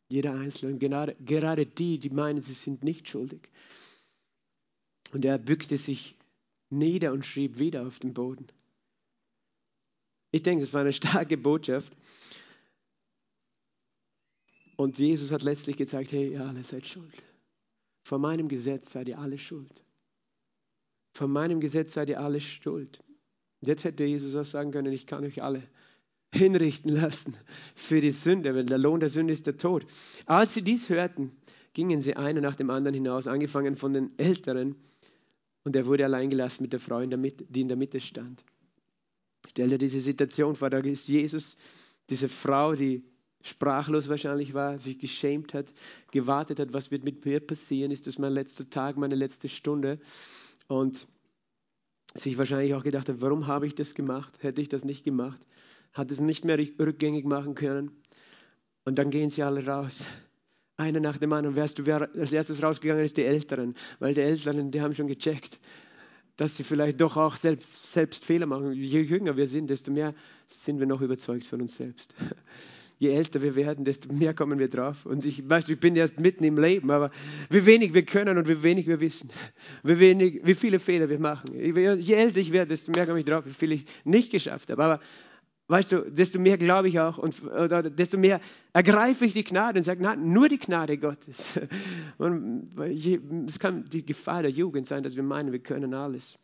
Jeder Einzelne. Und gerade, gerade die, die meinen, sie sind nicht schuldig. Und er bückte sich nieder und schrieb wieder auf den Boden. Ich denke, das war eine starke Botschaft. Und Jesus hat letztlich gezeigt, hey, ihr alle seid schuld. Vor meinem Gesetz seid ihr alle schuld. Vor meinem Gesetz seid ihr alle schuld. Jetzt hätte Jesus auch sagen können, ich kann euch alle hinrichten lassen für die Sünde, weil der Lohn der Sünde ist der Tod. Als sie dies hörten, gingen sie einer nach dem anderen hinaus, angefangen von den Älteren, und er wurde allein gelassen mit der Frau, die in der Mitte stand. Stell dir diese Situation vor, da ist Jesus, diese Frau, die sprachlos wahrscheinlich war, sich geschämt hat, gewartet hat, was wird mit mir passieren, ist das mein letzter Tag, meine letzte Stunde und sich wahrscheinlich auch gedacht hat, warum habe ich das gemacht, hätte ich das nicht gemacht, hat es nicht mehr rückgängig machen können und dann gehen sie alle raus. Einer nach dem anderen. Wärst du, wer als erstes rausgegangen ist, die Älteren. Weil die Älteren, die haben schon gecheckt, dass sie vielleicht doch auch selbst, selbst Fehler machen. Je jünger wir sind, desto mehr sind wir noch überzeugt von uns selbst. Je älter wir werden, desto mehr kommen wir drauf. Und ich weiß, ich bin erst mitten im Leben, aber wie wenig wir können und wie wenig wir wissen. Wie, wenig, wie viele Fehler wir machen. Je älter ich werde, desto mehr komme ich drauf, wie viel ich nicht geschafft habe. Aber weißt du, desto mehr glaube ich auch und desto mehr ergreife ich die Gnade und sage, nein, nur die Gnade Gottes. es kann die Gefahr der Jugend sein, dass wir meinen, wir können alles.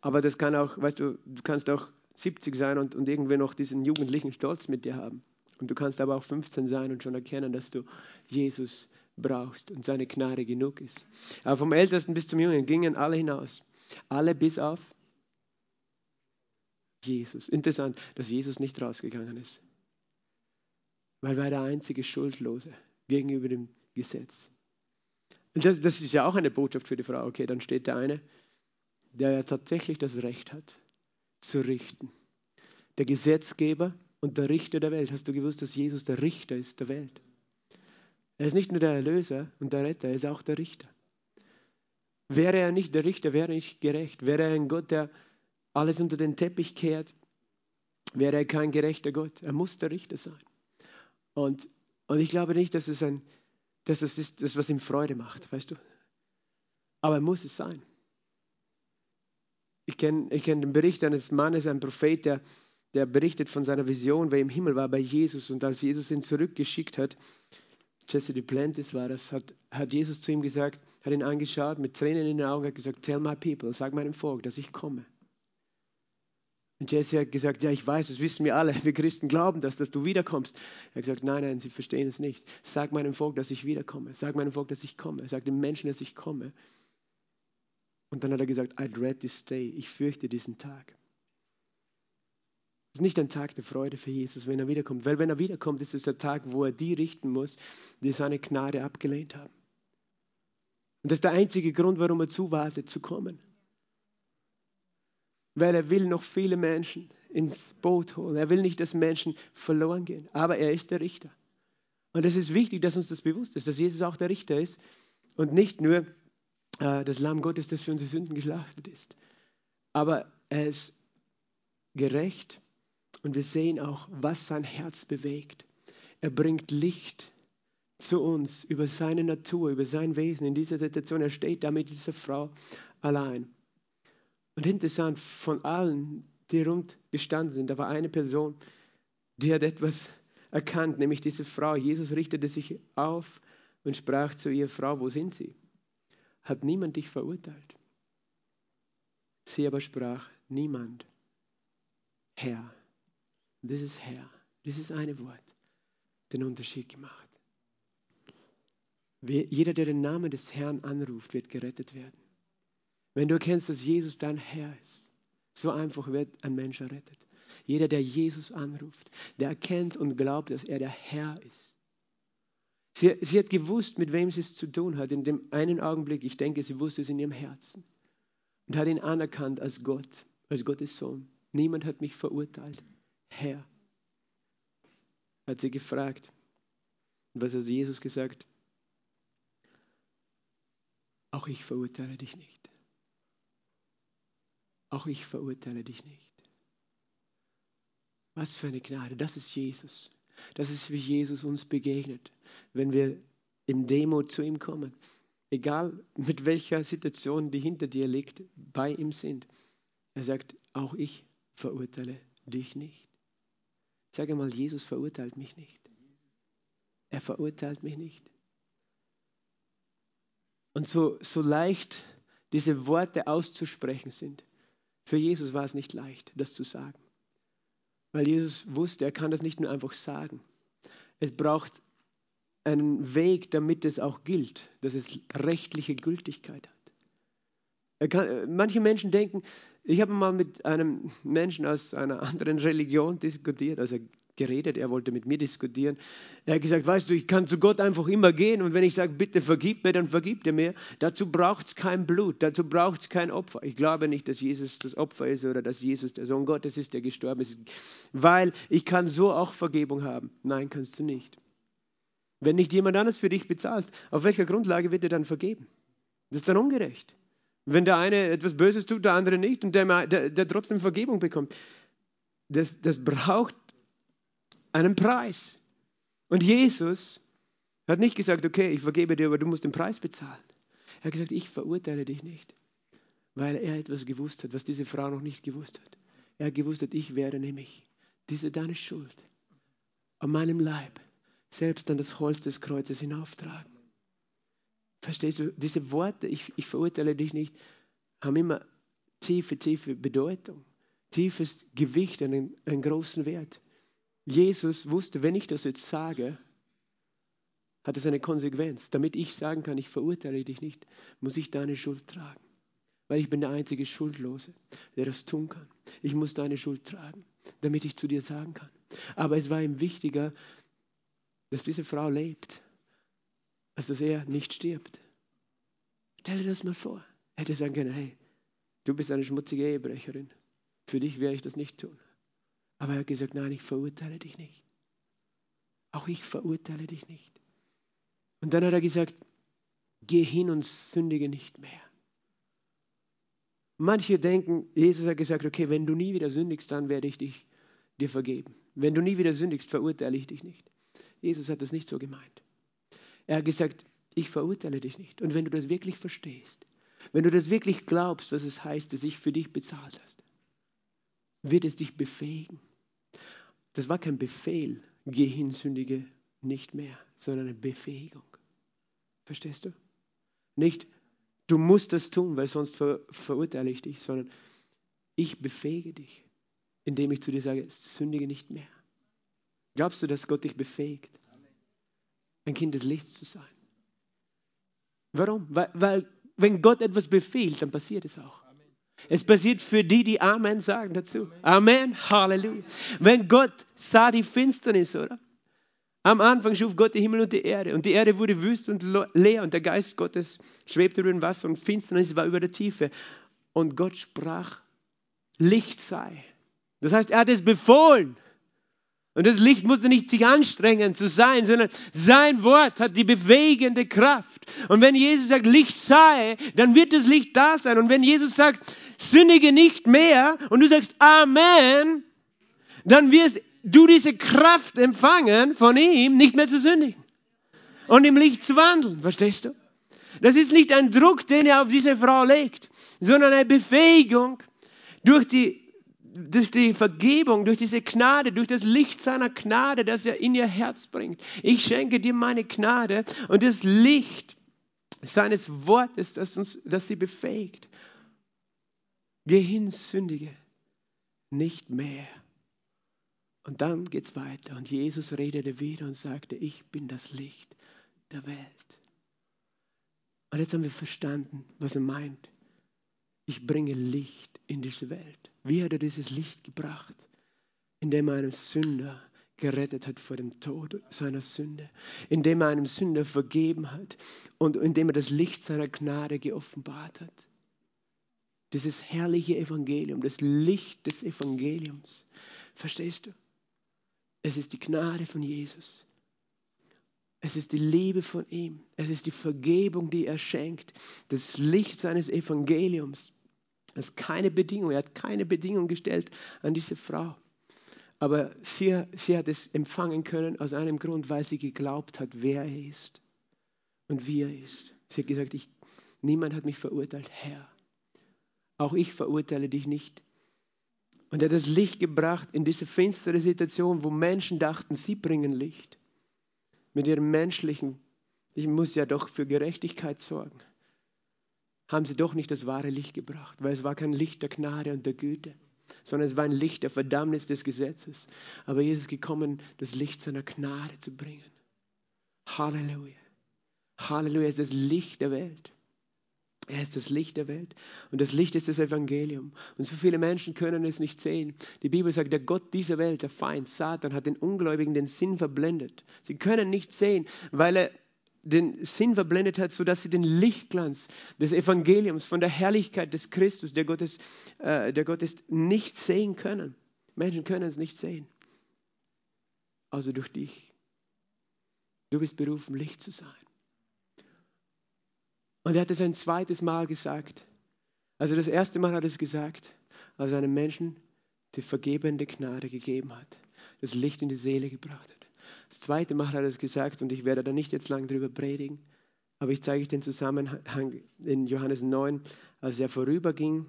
Aber das kann auch, weißt du, du kannst auch 70 sein und, und irgendwie noch diesen jugendlichen Stolz mit dir haben. Und du kannst aber auch 15 sein und schon erkennen, dass du Jesus brauchst und seine Gnade genug ist. Aber vom Ältesten bis zum Jungen gingen alle hinaus. Alle bis auf Jesus. Interessant, dass Jesus nicht rausgegangen ist. Weil er der einzige Schuldlose gegenüber dem Gesetz. Und das, das ist ja auch eine Botschaft für die Frau. Okay, dann steht der eine, der ja tatsächlich das Recht hat, zu richten. Der Gesetzgeber und der Richter der Welt. Hast du gewusst, dass Jesus der Richter ist der Welt? Er ist nicht nur der Erlöser und der Retter, er ist auch der Richter. Wäre er nicht der Richter, wäre nicht gerecht. Wäre er ein Gott, der alles unter den Teppich kehrt, wäre er kein gerechter Gott. Er muss der Richter sein. Und, und ich glaube nicht, dass es, ein, dass es ist, das, was ihm Freude macht, weißt du. Aber er muss es sein. Ich kenne ich kenn den Bericht eines Mannes, ein Prophet, der, der berichtet von seiner Vision, wer im Himmel war bei Jesus. Und als Jesus ihn zurückgeschickt hat, Jesse Duplantis war das, hat, hat Jesus zu ihm gesagt, hat ihn angeschaut, mit Tränen in den Augen, hat gesagt, tell my people, sag meinem Volk, dass ich komme. Und Jesse hat gesagt, ja, ich weiß, das wissen wir alle. Wir Christen glauben das, dass du wiederkommst. Er hat gesagt, nein, nein, sie verstehen es nicht. Sag meinem Volk, dass ich wiederkomme. Sag meinem Volk, dass ich komme. Sag den Menschen, dass ich komme. Und dann hat er gesagt, I dread this day. Ich fürchte diesen Tag. Es ist nicht ein Tag der Freude für Jesus, wenn er wiederkommt. Weil wenn er wiederkommt, ist es der Tag, wo er die richten muss, die seine Gnade abgelehnt haben. Und das ist der einzige Grund, warum er zuwartet, zu kommen weil er will noch viele Menschen ins Boot holen. Er will nicht, dass Menschen verloren gehen, aber er ist der Richter. Und es ist wichtig, dass uns das bewusst ist, dass Jesus auch der Richter ist und nicht nur äh, das Lamm Gottes, das für unsere Sünden geschlachtet ist. Aber er ist gerecht und wir sehen auch, was sein Herz bewegt. Er bringt Licht zu uns über seine Natur, über sein Wesen in dieser Situation. Er steht da mit dieser Frau allein. Und interessant, von allen, die rund gestanden sind, da war eine Person, die hat etwas erkannt, nämlich diese Frau. Jesus richtete sich auf und sprach zu ihr, Frau, wo sind Sie? Hat niemand dich verurteilt? Sie aber sprach, niemand. Herr. Ist Herr. Ist eine Wort, den Unterschied gemacht. Jeder, der den Namen des Herrn anruft, wird gerettet werden. Wenn du erkennst, dass Jesus dein Herr ist, so einfach wird ein Mensch errettet. Jeder, der Jesus anruft, der erkennt und glaubt, dass er der Herr ist. Sie, sie hat gewusst, mit wem sie es zu tun hat. In dem einen Augenblick, ich denke, sie wusste es in ihrem Herzen. Und hat ihn anerkannt als Gott, als Gottes Sohn. Niemand hat mich verurteilt. Herr. Hat sie gefragt. Und was hat Jesus gesagt? Auch ich verurteile dich nicht. Auch ich verurteile dich nicht. Was für eine Gnade. Das ist Jesus. Das ist, wie Jesus uns begegnet, wenn wir im Demo zu ihm kommen. Egal mit welcher Situation, die hinter dir liegt, bei ihm sind. Er sagt, auch ich verurteile dich nicht. Sage mal, Jesus verurteilt mich nicht. Er verurteilt mich nicht. Und so, so leicht diese Worte auszusprechen sind, für Jesus war es nicht leicht, das zu sagen. Weil Jesus wusste, er kann das nicht nur einfach sagen. Es braucht einen Weg, damit es auch gilt, dass es rechtliche Gültigkeit hat. Kann, manche Menschen denken, ich habe mal mit einem Menschen aus einer anderen Religion diskutiert, also geredet, er wollte mit mir diskutieren. Er hat gesagt, weißt du, ich kann zu Gott einfach immer gehen und wenn ich sage, bitte vergib mir, dann vergibt er mir. Dazu braucht es kein Blut, dazu braucht es kein Opfer. Ich glaube nicht, dass Jesus das Opfer ist oder dass Jesus der Sohn Gottes ist, der gestorben ist, weil ich kann so auch Vergebung haben. Nein, kannst du nicht. Wenn nicht jemand anderes für dich bezahlst, auf welcher Grundlage wird er dann vergeben? Das ist dann ungerecht. Wenn der eine etwas Böses tut, der andere nicht und der, der, der trotzdem Vergebung bekommt. Das, das braucht einen Preis. Und Jesus hat nicht gesagt, okay, ich vergebe dir, aber du musst den Preis bezahlen. Er hat gesagt, ich verurteile dich nicht, weil er etwas gewusst hat, was diese Frau noch nicht gewusst hat. Er hat gewusst, hat, ich werde nämlich diese deine Schuld an meinem Leib selbst an das Holz des Kreuzes hinauftragen. Verstehst du, diese Worte, ich, ich verurteile dich nicht, haben immer tiefe, tiefe Bedeutung, tiefes Gewicht, einen, einen großen Wert. Jesus wusste, wenn ich das jetzt sage, hat es eine Konsequenz. Damit ich sagen kann, ich verurteile dich nicht, muss ich deine Schuld tragen. Weil ich bin der einzige Schuldlose, der das tun kann. Ich muss deine Schuld tragen, damit ich zu dir sagen kann. Aber es war ihm wichtiger, dass diese Frau lebt, als dass er nicht stirbt. Stell dir das mal vor. Er hätte sagen können, hey, du bist eine schmutzige Ehebrecherin. Für dich werde ich das nicht tun. Aber er hat gesagt, nein, ich verurteile dich nicht. Auch ich verurteile dich nicht. Und dann hat er gesagt, geh hin und sündige nicht mehr. Manche denken, Jesus hat gesagt, okay, wenn du nie wieder sündigst, dann werde ich dich dir vergeben. Wenn du nie wieder sündigst, verurteile ich dich nicht. Jesus hat das nicht so gemeint. Er hat gesagt, ich verurteile dich nicht. Und wenn du das wirklich verstehst, wenn du das wirklich glaubst, was es heißt, dass ich für dich bezahlt hast, wird es dich befähigen. Das war kein Befehl, geh hin, sündige nicht mehr, sondern eine Befähigung. Verstehst du? Nicht, du musst das tun, weil sonst ver verurteile ich dich, sondern ich befähige dich, indem ich zu dir sage, sündige nicht mehr. Glaubst du, dass Gott dich befähigt, ein Kind des Lichts zu sein? Warum? Weil, weil wenn Gott etwas befiehlt, dann passiert es auch. Es passiert für die, die Amen sagen dazu. Amen, Halleluja. Wenn Gott sah die Finsternis, oder? Am Anfang schuf Gott die Himmel und die Erde und die Erde wurde wüst und leer und der Geist Gottes schwebte über dem Wasser und Finsternis war über der Tiefe. Und Gott sprach, Licht sei. Das heißt, er hat es befohlen. Und das Licht musste nicht sich anstrengen zu sein, sondern sein Wort hat die bewegende Kraft. Und wenn Jesus sagt, Licht sei, dann wird das Licht da sein. Und wenn Jesus sagt, sündige nicht mehr, und du sagst Amen, dann wirst du diese Kraft empfangen von ihm, nicht mehr zu sündigen. und im Licht zu wandeln. Verstehst du? Das ist nicht ein Druck, den er auf diese Frau legt, sondern eine Befähigung durch die, durch die Vergebung, durch diese Gnade, durch das Licht seiner Gnade, das er in ihr Herz bringt. Ich schenke dir meine Gnade und das Licht seines Wortes, das, uns, das sie befähigt. Geh hin, sündige, nicht mehr. Und dann geht es weiter. Und Jesus redete wieder und sagte, ich bin das Licht der Welt. Und jetzt haben wir verstanden, was er meint. Ich bringe Licht in diese Welt. Wie hat er dieses Licht gebracht? Indem er einen Sünder gerettet hat vor dem Tod seiner Sünde, indem er einem Sünder vergeben hat und indem er das Licht seiner Gnade geoffenbart hat. Dieses herrliche Evangelium, das Licht des Evangeliums. Verstehst du? Es ist die Gnade von Jesus. Es ist die Liebe von ihm. Es ist die Vergebung, die er schenkt. Das Licht seines Evangeliums. Das ist keine Bedingung. Er hat keine Bedingung gestellt an diese Frau. Aber sie, sie hat es empfangen können aus einem Grund, weil sie geglaubt hat, wer er ist und wie er ist. Sie hat gesagt, ich, niemand hat mich verurteilt, Herr. Auch ich verurteile dich nicht. Und er hat das Licht gebracht in diese finstere Situation, wo Menschen dachten, sie bringen Licht. Mit ihrem menschlichen, ich muss ja doch für Gerechtigkeit sorgen, haben sie doch nicht das wahre Licht gebracht, weil es war kein Licht der Gnade und der Güte, sondern es war ein Licht der Verdammnis des Gesetzes. Aber Jesus ist gekommen, das Licht seiner Gnade zu bringen. Halleluja. Halleluja ist das Licht der Welt. Er ist das Licht der Welt und das Licht ist das Evangelium. Und so viele Menschen können es nicht sehen. Die Bibel sagt, der Gott dieser Welt, der Feind, Satan, hat den Ungläubigen den Sinn verblendet. Sie können nicht sehen, weil er den Sinn verblendet hat, sodass sie den Lichtglanz des Evangeliums von der Herrlichkeit des Christus, der Gottes, äh, der Gottes nicht sehen können. Menschen können es nicht sehen, außer durch dich. Du bist berufen, Licht zu sein. Und er hat es ein zweites Mal gesagt. Also das erste Mal hat er es gesagt, als er einem Menschen die vergebende Gnade gegeben hat, das Licht in die Seele gebracht hat. Das zweite Mal hat er es gesagt und ich werde da nicht jetzt lang drüber predigen, aber ich zeige euch den Zusammenhang in Johannes 9, als er vorüberging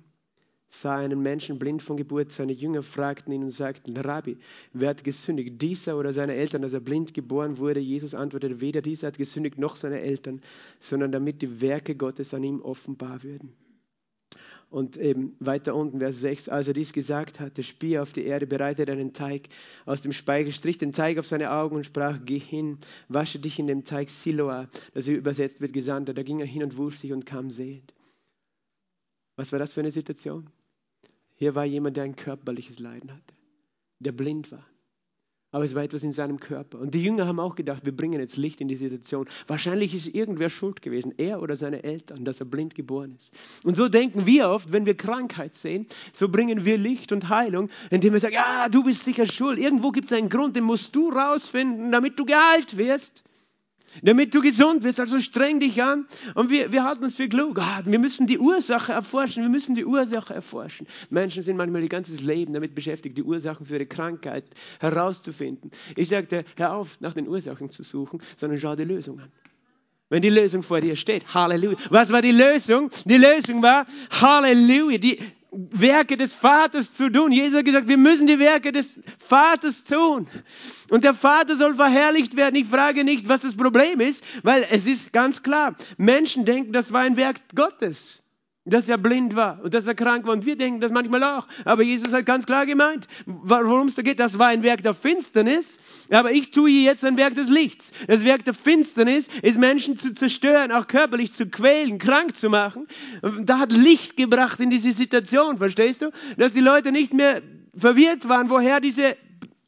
sah einen Menschen blind von Geburt. Seine Jünger fragten ihn und sagten, Rabbi, wer hat gesündigt, dieser oder seine Eltern, dass er blind geboren wurde? Jesus antwortete, weder dieser hat gesündigt noch seine Eltern, sondern damit die Werke Gottes an ihm offenbar würden. Und eben weiter unten, Vers 6, als er dies gesagt hatte, spie auf die Erde, bereitete einen Teig aus dem Speichel, strich den Teig auf seine Augen und sprach, geh hin, wasche dich in dem Teig Siloa, das übersetzt wird Gesandter. Da ging er hin und wusch sich und kam sehend. Was war das für eine Situation? Hier war jemand, der ein körperliches Leiden hatte, der blind war. Aber es war etwas in seinem Körper. Und die Jünger haben auch gedacht, wir bringen jetzt Licht in die Situation. Wahrscheinlich ist irgendwer schuld gewesen, er oder seine Eltern, dass er blind geboren ist. Und so denken wir oft, wenn wir Krankheit sehen, so bringen wir Licht und Heilung, indem wir sagen, ja, du bist sicher schuld. Irgendwo gibt es einen Grund, den musst du rausfinden, damit du geheilt wirst damit du gesund wirst. Also streng dich an. Und wir, wir halten uns für klug. Ah, wir müssen die Ursache erforschen. Wir müssen die Ursache erforschen. Menschen sind manchmal ihr ganzes Leben damit beschäftigt, die Ursachen für ihre Krankheit herauszufinden. Ich sagte, hör auf, nach den Ursachen zu suchen, sondern schau die Lösung an. Wenn die Lösung vor dir steht, Halleluja. Was war die Lösung? Die Lösung war Halleluja. Die, Werke des Vaters zu tun. Jesus hat gesagt, wir müssen die Werke des Vaters tun. Und der Vater soll verherrlicht werden. Ich frage nicht, was das Problem ist, weil es ist ganz klar, Menschen denken, das war ein Werk Gottes dass er blind war und dass er krank war. Und wir denken das manchmal auch. Aber Jesus hat ganz klar gemeint, worum es da geht, das war ein Werk der Finsternis. Aber ich tue jetzt ein Werk des Lichts. Das Werk der Finsternis ist Menschen zu zerstören, auch körperlich zu quälen, krank zu machen. Da hat Licht gebracht in diese Situation, verstehst du? Dass die Leute nicht mehr verwirrt waren, woher diese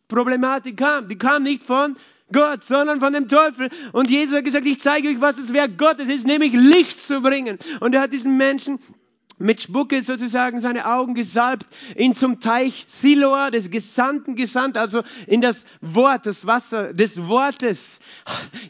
Problematik kam. Die kam nicht von Gott, sondern von dem Teufel. Und Jesus hat gesagt, ich zeige euch, was das Werk Gottes ist, nämlich Licht zu bringen. Und er hat diesen Menschen mit Spucke sozusagen seine Augen gesalbt, ihn zum Teich Siloa, des Gesandten gesandt, also in das Wort, das Wasser des Wortes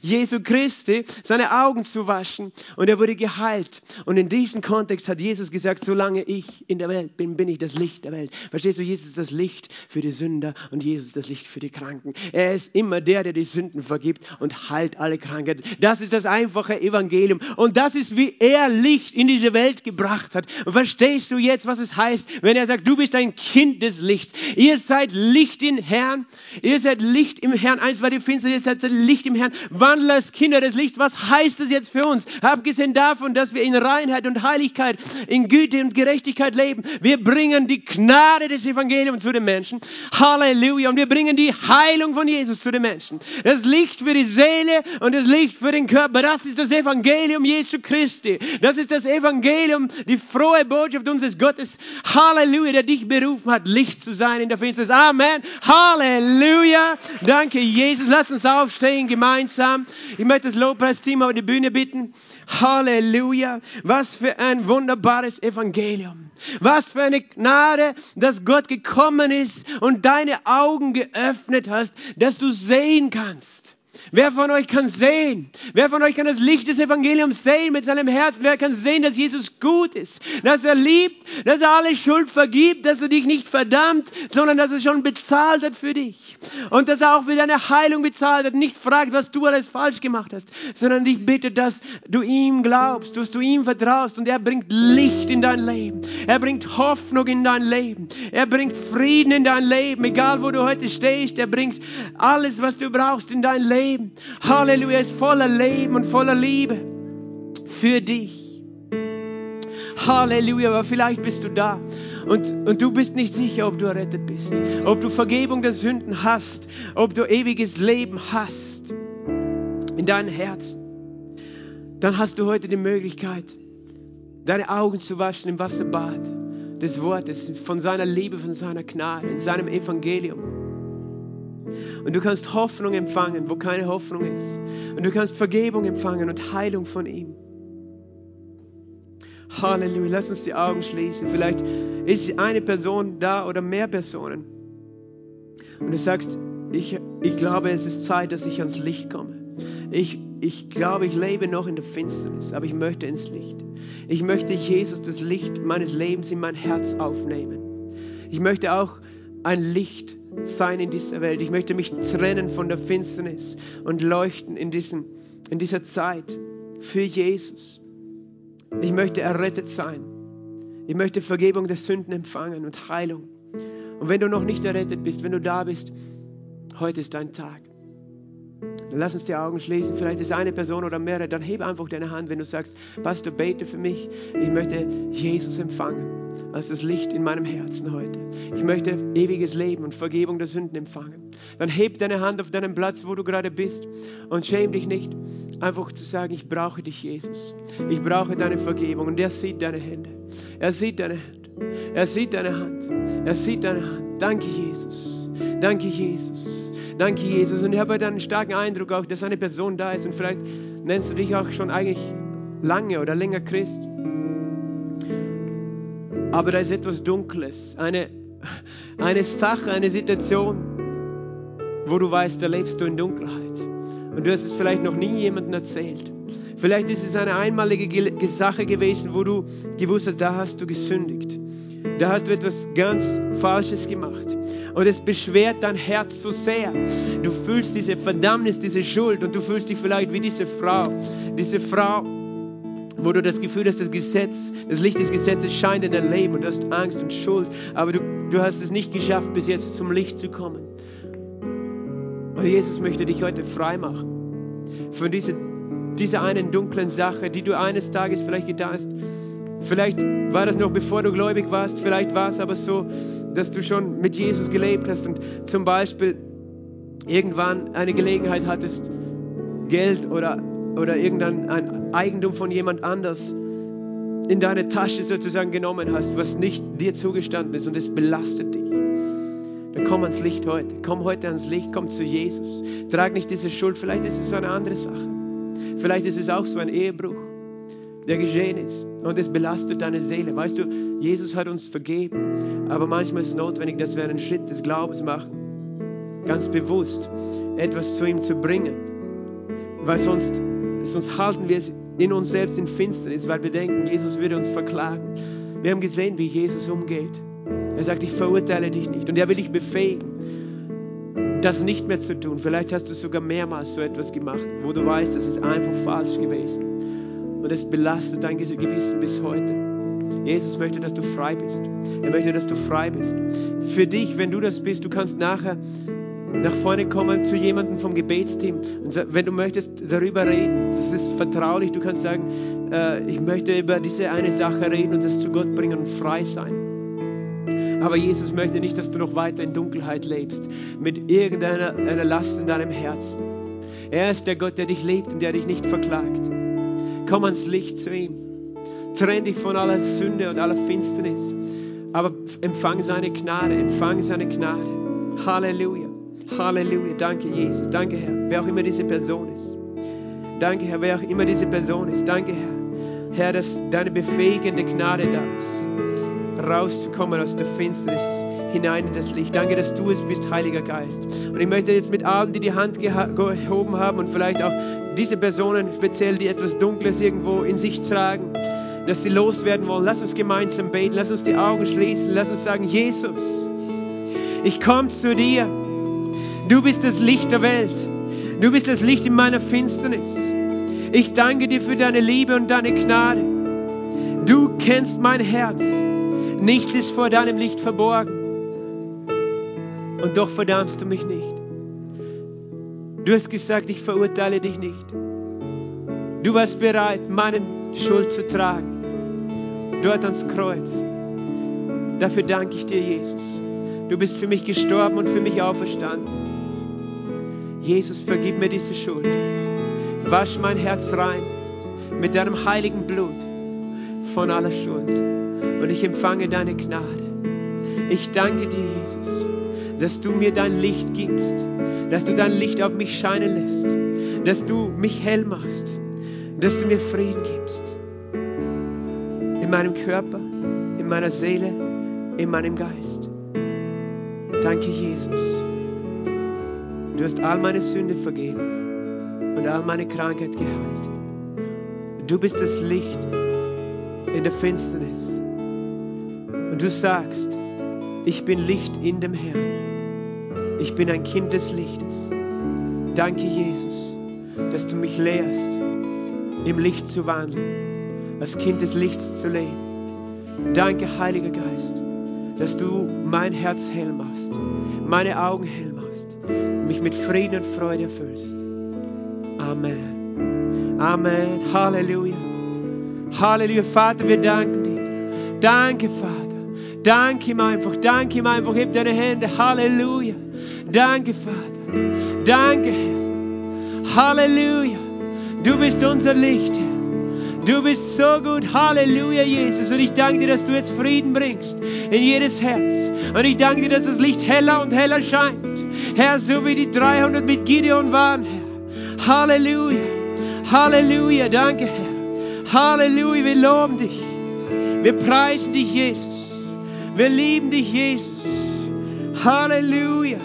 Jesu Christi, seine Augen zu waschen und er wurde geheilt. Und in diesem Kontext hat Jesus gesagt, solange ich in der Welt bin, bin ich das Licht der Welt. Verstehst du, Jesus ist das Licht für die Sünder und Jesus ist das Licht für die Kranken. Er ist immer der, der die Sünden vergibt und heilt alle Krankheiten. Das ist das einfache Evangelium und das ist, wie er Licht in diese Welt gebracht hat. Und verstehst du jetzt, was es heißt, wenn er sagt, du bist ein Kind des Lichts. Ihr seid Licht im Herrn. Ihr seid Licht im Herrn. Eins war die Finsternis, ihr seid Licht im Herrn. Wandel als Kinder des Lichts. Was heißt das jetzt für uns? Abgesehen davon, dass wir in Reinheit und Heiligkeit, in Güte und Gerechtigkeit leben. Wir bringen die Gnade des Evangeliums zu den Menschen. Halleluja. Und wir bringen die Heilung von Jesus zu den Menschen. Das Licht für die Seele und das Licht für den Körper. Das ist das Evangelium Jesu Christi. Das ist das Evangelium, die frohe Botschaft unseres Gottes. Halleluja, der dich berufen hat, Licht zu sein in der Finsternis. Amen. Halleluja. Danke, Jesus. Lass uns aufstehen gemeinsam. Ich möchte das Lobpreisteam auf die Bühne bitten. Halleluja. Was für ein wunderbares Evangelium. Was für eine Gnade, dass Gott gekommen ist und deine Augen geöffnet hast, dass du sehen kannst. Wer von euch kann sehen? Wer von euch kann das Licht des Evangeliums sehen mit seinem Herzen? Wer kann sehen, dass Jesus gut ist, dass er liebt, dass er alle Schuld vergibt, dass er dich nicht verdammt, sondern dass er schon bezahlt hat für dich und dass er auch für deine Heilung bezahlt hat, nicht fragt, was du alles falsch gemacht hast, sondern dich bittet, dass du ihm glaubst, dass du ihm vertraust und er bringt Licht in dein Leben. Er bringt Hoffnung in dein Leben. Er bringt Frieden in dein Leben, egal wo du heute stehst. Er bringt alles, was du brauchst in dein Leben. Halleluja, ist voller Leben und voller Liebe für dich. Halleluja, aber vielleicht bist du da und, und du bist nicht sicher, ob du errettet bist, ob du Vergebung der Sünden hast, ob du ewiges Leben hast in deinem Herzen. Dann hast du heute die Möglichkeit, deine Augen zu waschen im Wasserbad des Wortes, von seiner Liebe, von seiner Gnade, in seinem Evangelium. Und du kannst Hoffnung empfangen, wo keine Hoffnung ist. Und du kannst Vergebung empfangen und Heilung von ihm. Halleluja. Lass uns die Augen schließen. Vielleicht ist eine Person da oder mehr Personen. Und du sagst, ich, ich glaube, es ist Zeit, dass ich ans Licht komme. Ich, ich glaube, ich lebe noch in der Finsternis, aber ich möchte ins Licht. Ich möchte Jesus, das Licht meines Lebens in mein Herz aufnehmen. Ich möchte auch ein Licht sein in dieser Welt. Ich möchte mich trennen von der Finsternis und leuchten in, diesen, in dieser Zeit für Jesus. Ich möchte errettet sein. Ich möchte Vergebung der Sünden empfangen und Heilung. Und wenn du noch nicht errettet bist, wenn du da bist, heute ist dein Tag. Dann lass uns die Augen schließen. Vielleicht ist eine Person oder mehrere. Dann heb einfach deine Hand, wenn du sagst, Pastor, bete für mich. Ich möchte Jesus empfangen als das Licht in meinem Herzen heute. Ich möchte ewiges Leben und Vergebung der Sünden empfangen. Dann heb deine Hand auf deinem Platz, wo du gerade bist und schäm dich nicht, einfach zu sagen, ich brauche dich, Jesus. Ich brauche deine Vergebung. Und er sieht deine Hände. Er sieht deine Hand. Er sieht deine Hand. Er sieht deine Hand. Danke, Jesus. Danke, Jesus. Danke, Jesus. Und ich habe heute einen starken Eindruck auch, dass eine Person da ist und vielleicht nennst du dich auch schon eigentlich lange oder länger Christ. Aber da ist etwas Dunkles, eine, eine Sache, eine Situation, wo du weißt, da lebst du in Dunkelheit. Und du hast es vielleicht noch nie jemandem erzählt. Vielleicht ist es eine einmalige Sache gewesen, wo du gewusst hast, da hast du gesündigt. Da hast du etwas ganz Falsches gemacht. Und es beschwert dein Herz so sehr. Du fühlst diese Verdammnis, diese Schuld und du fühlst dich vielleicht wie diese Frau. Diese Frau, wo du das Gefühl hast, das Gesetz, das Licht des Gesetzes scheint in dein Leben und du hast Angst und Schuld, aber du, du hast es nicht geschafft, bis jetzt zum Licht zu kommen. Und Jesus möchte dich heute frei machen von dieser, dieser einen dunklen Sache, die du eines Tages vielleicht getan hast. Vielleicht war das noch bevor du gläubig warst, vielleicht war es aber so, dass du schon mit Jesus gelebt hast und zum Beispiel irgendwann eine Gelegenheit hattest, Geld oder oder irgendein Eigentum von jemand anders in deine Tasche sozusagen genommen hast, was nicht dir zugestanden ist und es belastet dich. Dann komm ans Licht heute. Komm heute ans Licht, komm zu Jesus. Trag nicht diese Schuld. Vielleicht ist es eine andere Sache. Vielleicht ist es auch so ein Ehebruch, der geschehen ist. Und es belastet deine Seele. Weißt du, Jesus hat uns vergeben. Aber manchmal ist es notwendig, dass wir einen Schritt des Glaubens machen. Ganz bewusst etwas zu ihm zu bringen. Weil sonst, sonst halten wir es in uns selbst in Finsternis, weil wir denken, Jesus würde uns verklagen. Wir haben gesehen, wie Jesus umgeht. Er sagt, ich verurteile dich nicht. Und er will dich befähigen, das nicht mehr zu tun. Vielleicht hast du sogar mehrmals so etwas gemacht, wo du weißt, das ist einfach falsch gewesen. Und es belastet dein Gewissen bis heute. Jesus möchte, dass du frei bist. Er möchte, dass du frei bist. Für dich, wenn du das bist, du kannst nachher nach vorne kommen zu jemandem vom Gebetsteam und wenn du möchtest darüber reden, das ist vertraulich, du kannst sagen, äh, ich möchte über diese eine Sache reden und das zu Gott bringen und frei sein. Aber Jesus möchte nicht, dass du noch weiter in Dunkelheit lebst, mit irgendeiner einer Last in deinem Herzen. Er ist der Gott, der dich liebt und der dich nicht verklagt. Komm ans Licht zu ihm. Trenn dich von aller Sünde und aller Finsternis. Aber empfang seine Gnade, empfang seine Gnade. Halleluja. Halleluja. Danke, Jesus. Danke, Herr. Wer auch immer diese Person ist. Danke, Herr, wer auch immer diese Person ist. Danke, Herr. Herr, dass deine befähigende Gnade da ist, rauszukommen aus der Finsternis hinein in das Licht. Danke, dass du es bist, Heiliger Geist. Und ich möchte jetzt mit allen, die die Hand gehoben haben und vielleicht auch diese Personen speziell, die etwas Dunkles irgendwo in sich tragen, dass sie loswerden wollen, lass uns gemeinsam beten, lass uns die Augen schließen, lass uns sagen, Jesus, ich komme zu dir. Du bist das Licht der Welt. Du bist das Licht in meiner Finsternis. Ich danke dir für deine Liebe und deine Gnade. Du kennst mein Herz. Nichts ist vor deinem Licht verborgen. Und doch verdammst du mich nicht. Du hast gesagt, ich verurteile dich nicht. Du warst bereit, meine Schuld zu tragen. Dort ans Kreuz. Dafür danke ich dir, Jesus. Du bist für mich gestorben und für mich auferstanden. Jesus, vergib mir diese Schuld. Wasch mein Herz rein mit deinem heiligen Blut von aller Schuld. Und ich empfange deine Gnade. Ich danke dir, Jesus, dass du mir dein Licht gibst, dass du dein Licht auf mich scheinen lässt, dass du mich hell machst, dass du mir Frieden gibst. In meinem Körper, in meiner Seele, in meinem Geist. Danke, Jesus. Du hast all meine Sünde vergeben und all meine Krankheit geheilt. Du bist das Licht in der Finsternis. Und du sagst, ich bin Licht in dem Herrn. Ich bin ein Kind des Lichtes. Danke, Jesus, dass du mich lehrst, im Licht zu wandeln, als Kind des Lichts zu leben. Danke, Heiliger Geist, dass du mein Herz hell machst, meine Augen hell machst mich mit Frieden und Freude erfüllst. Amen. Amen. Halleluja. Halleluja. Vater, wir danken dir. Danke, Vater. Danke ihm einfach. Danke ihm einfach. Heb deine Hände. Halleluja. Danke, Vater. Danke, Herr. Halleluja. Du bist unser Licht. Du bist so gut. Halleluja, Jesus. Und ich danke dir, dass du jetzt Frieden bringst in jedes Herz. Und ich danke dir, dass das Licht heller und heller scheint. Herr, so wie die 300 mit Gideon waren, Herr. Halleluja. Halleluja. Danke, Herr. Halleluja. Wir loben dich. Wir preisen dich, Jesus. Wir lieben dich, Jesus. Halleluja.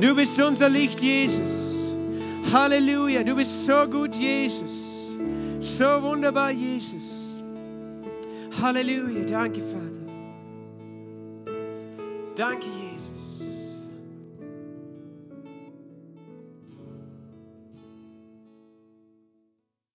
Du bist unser Licht, Jesus. Halleluja. Du bist so gut, Jesus. So wunderbar, Jesus. Halleluja. Danke, Vater. Danke, Jesus.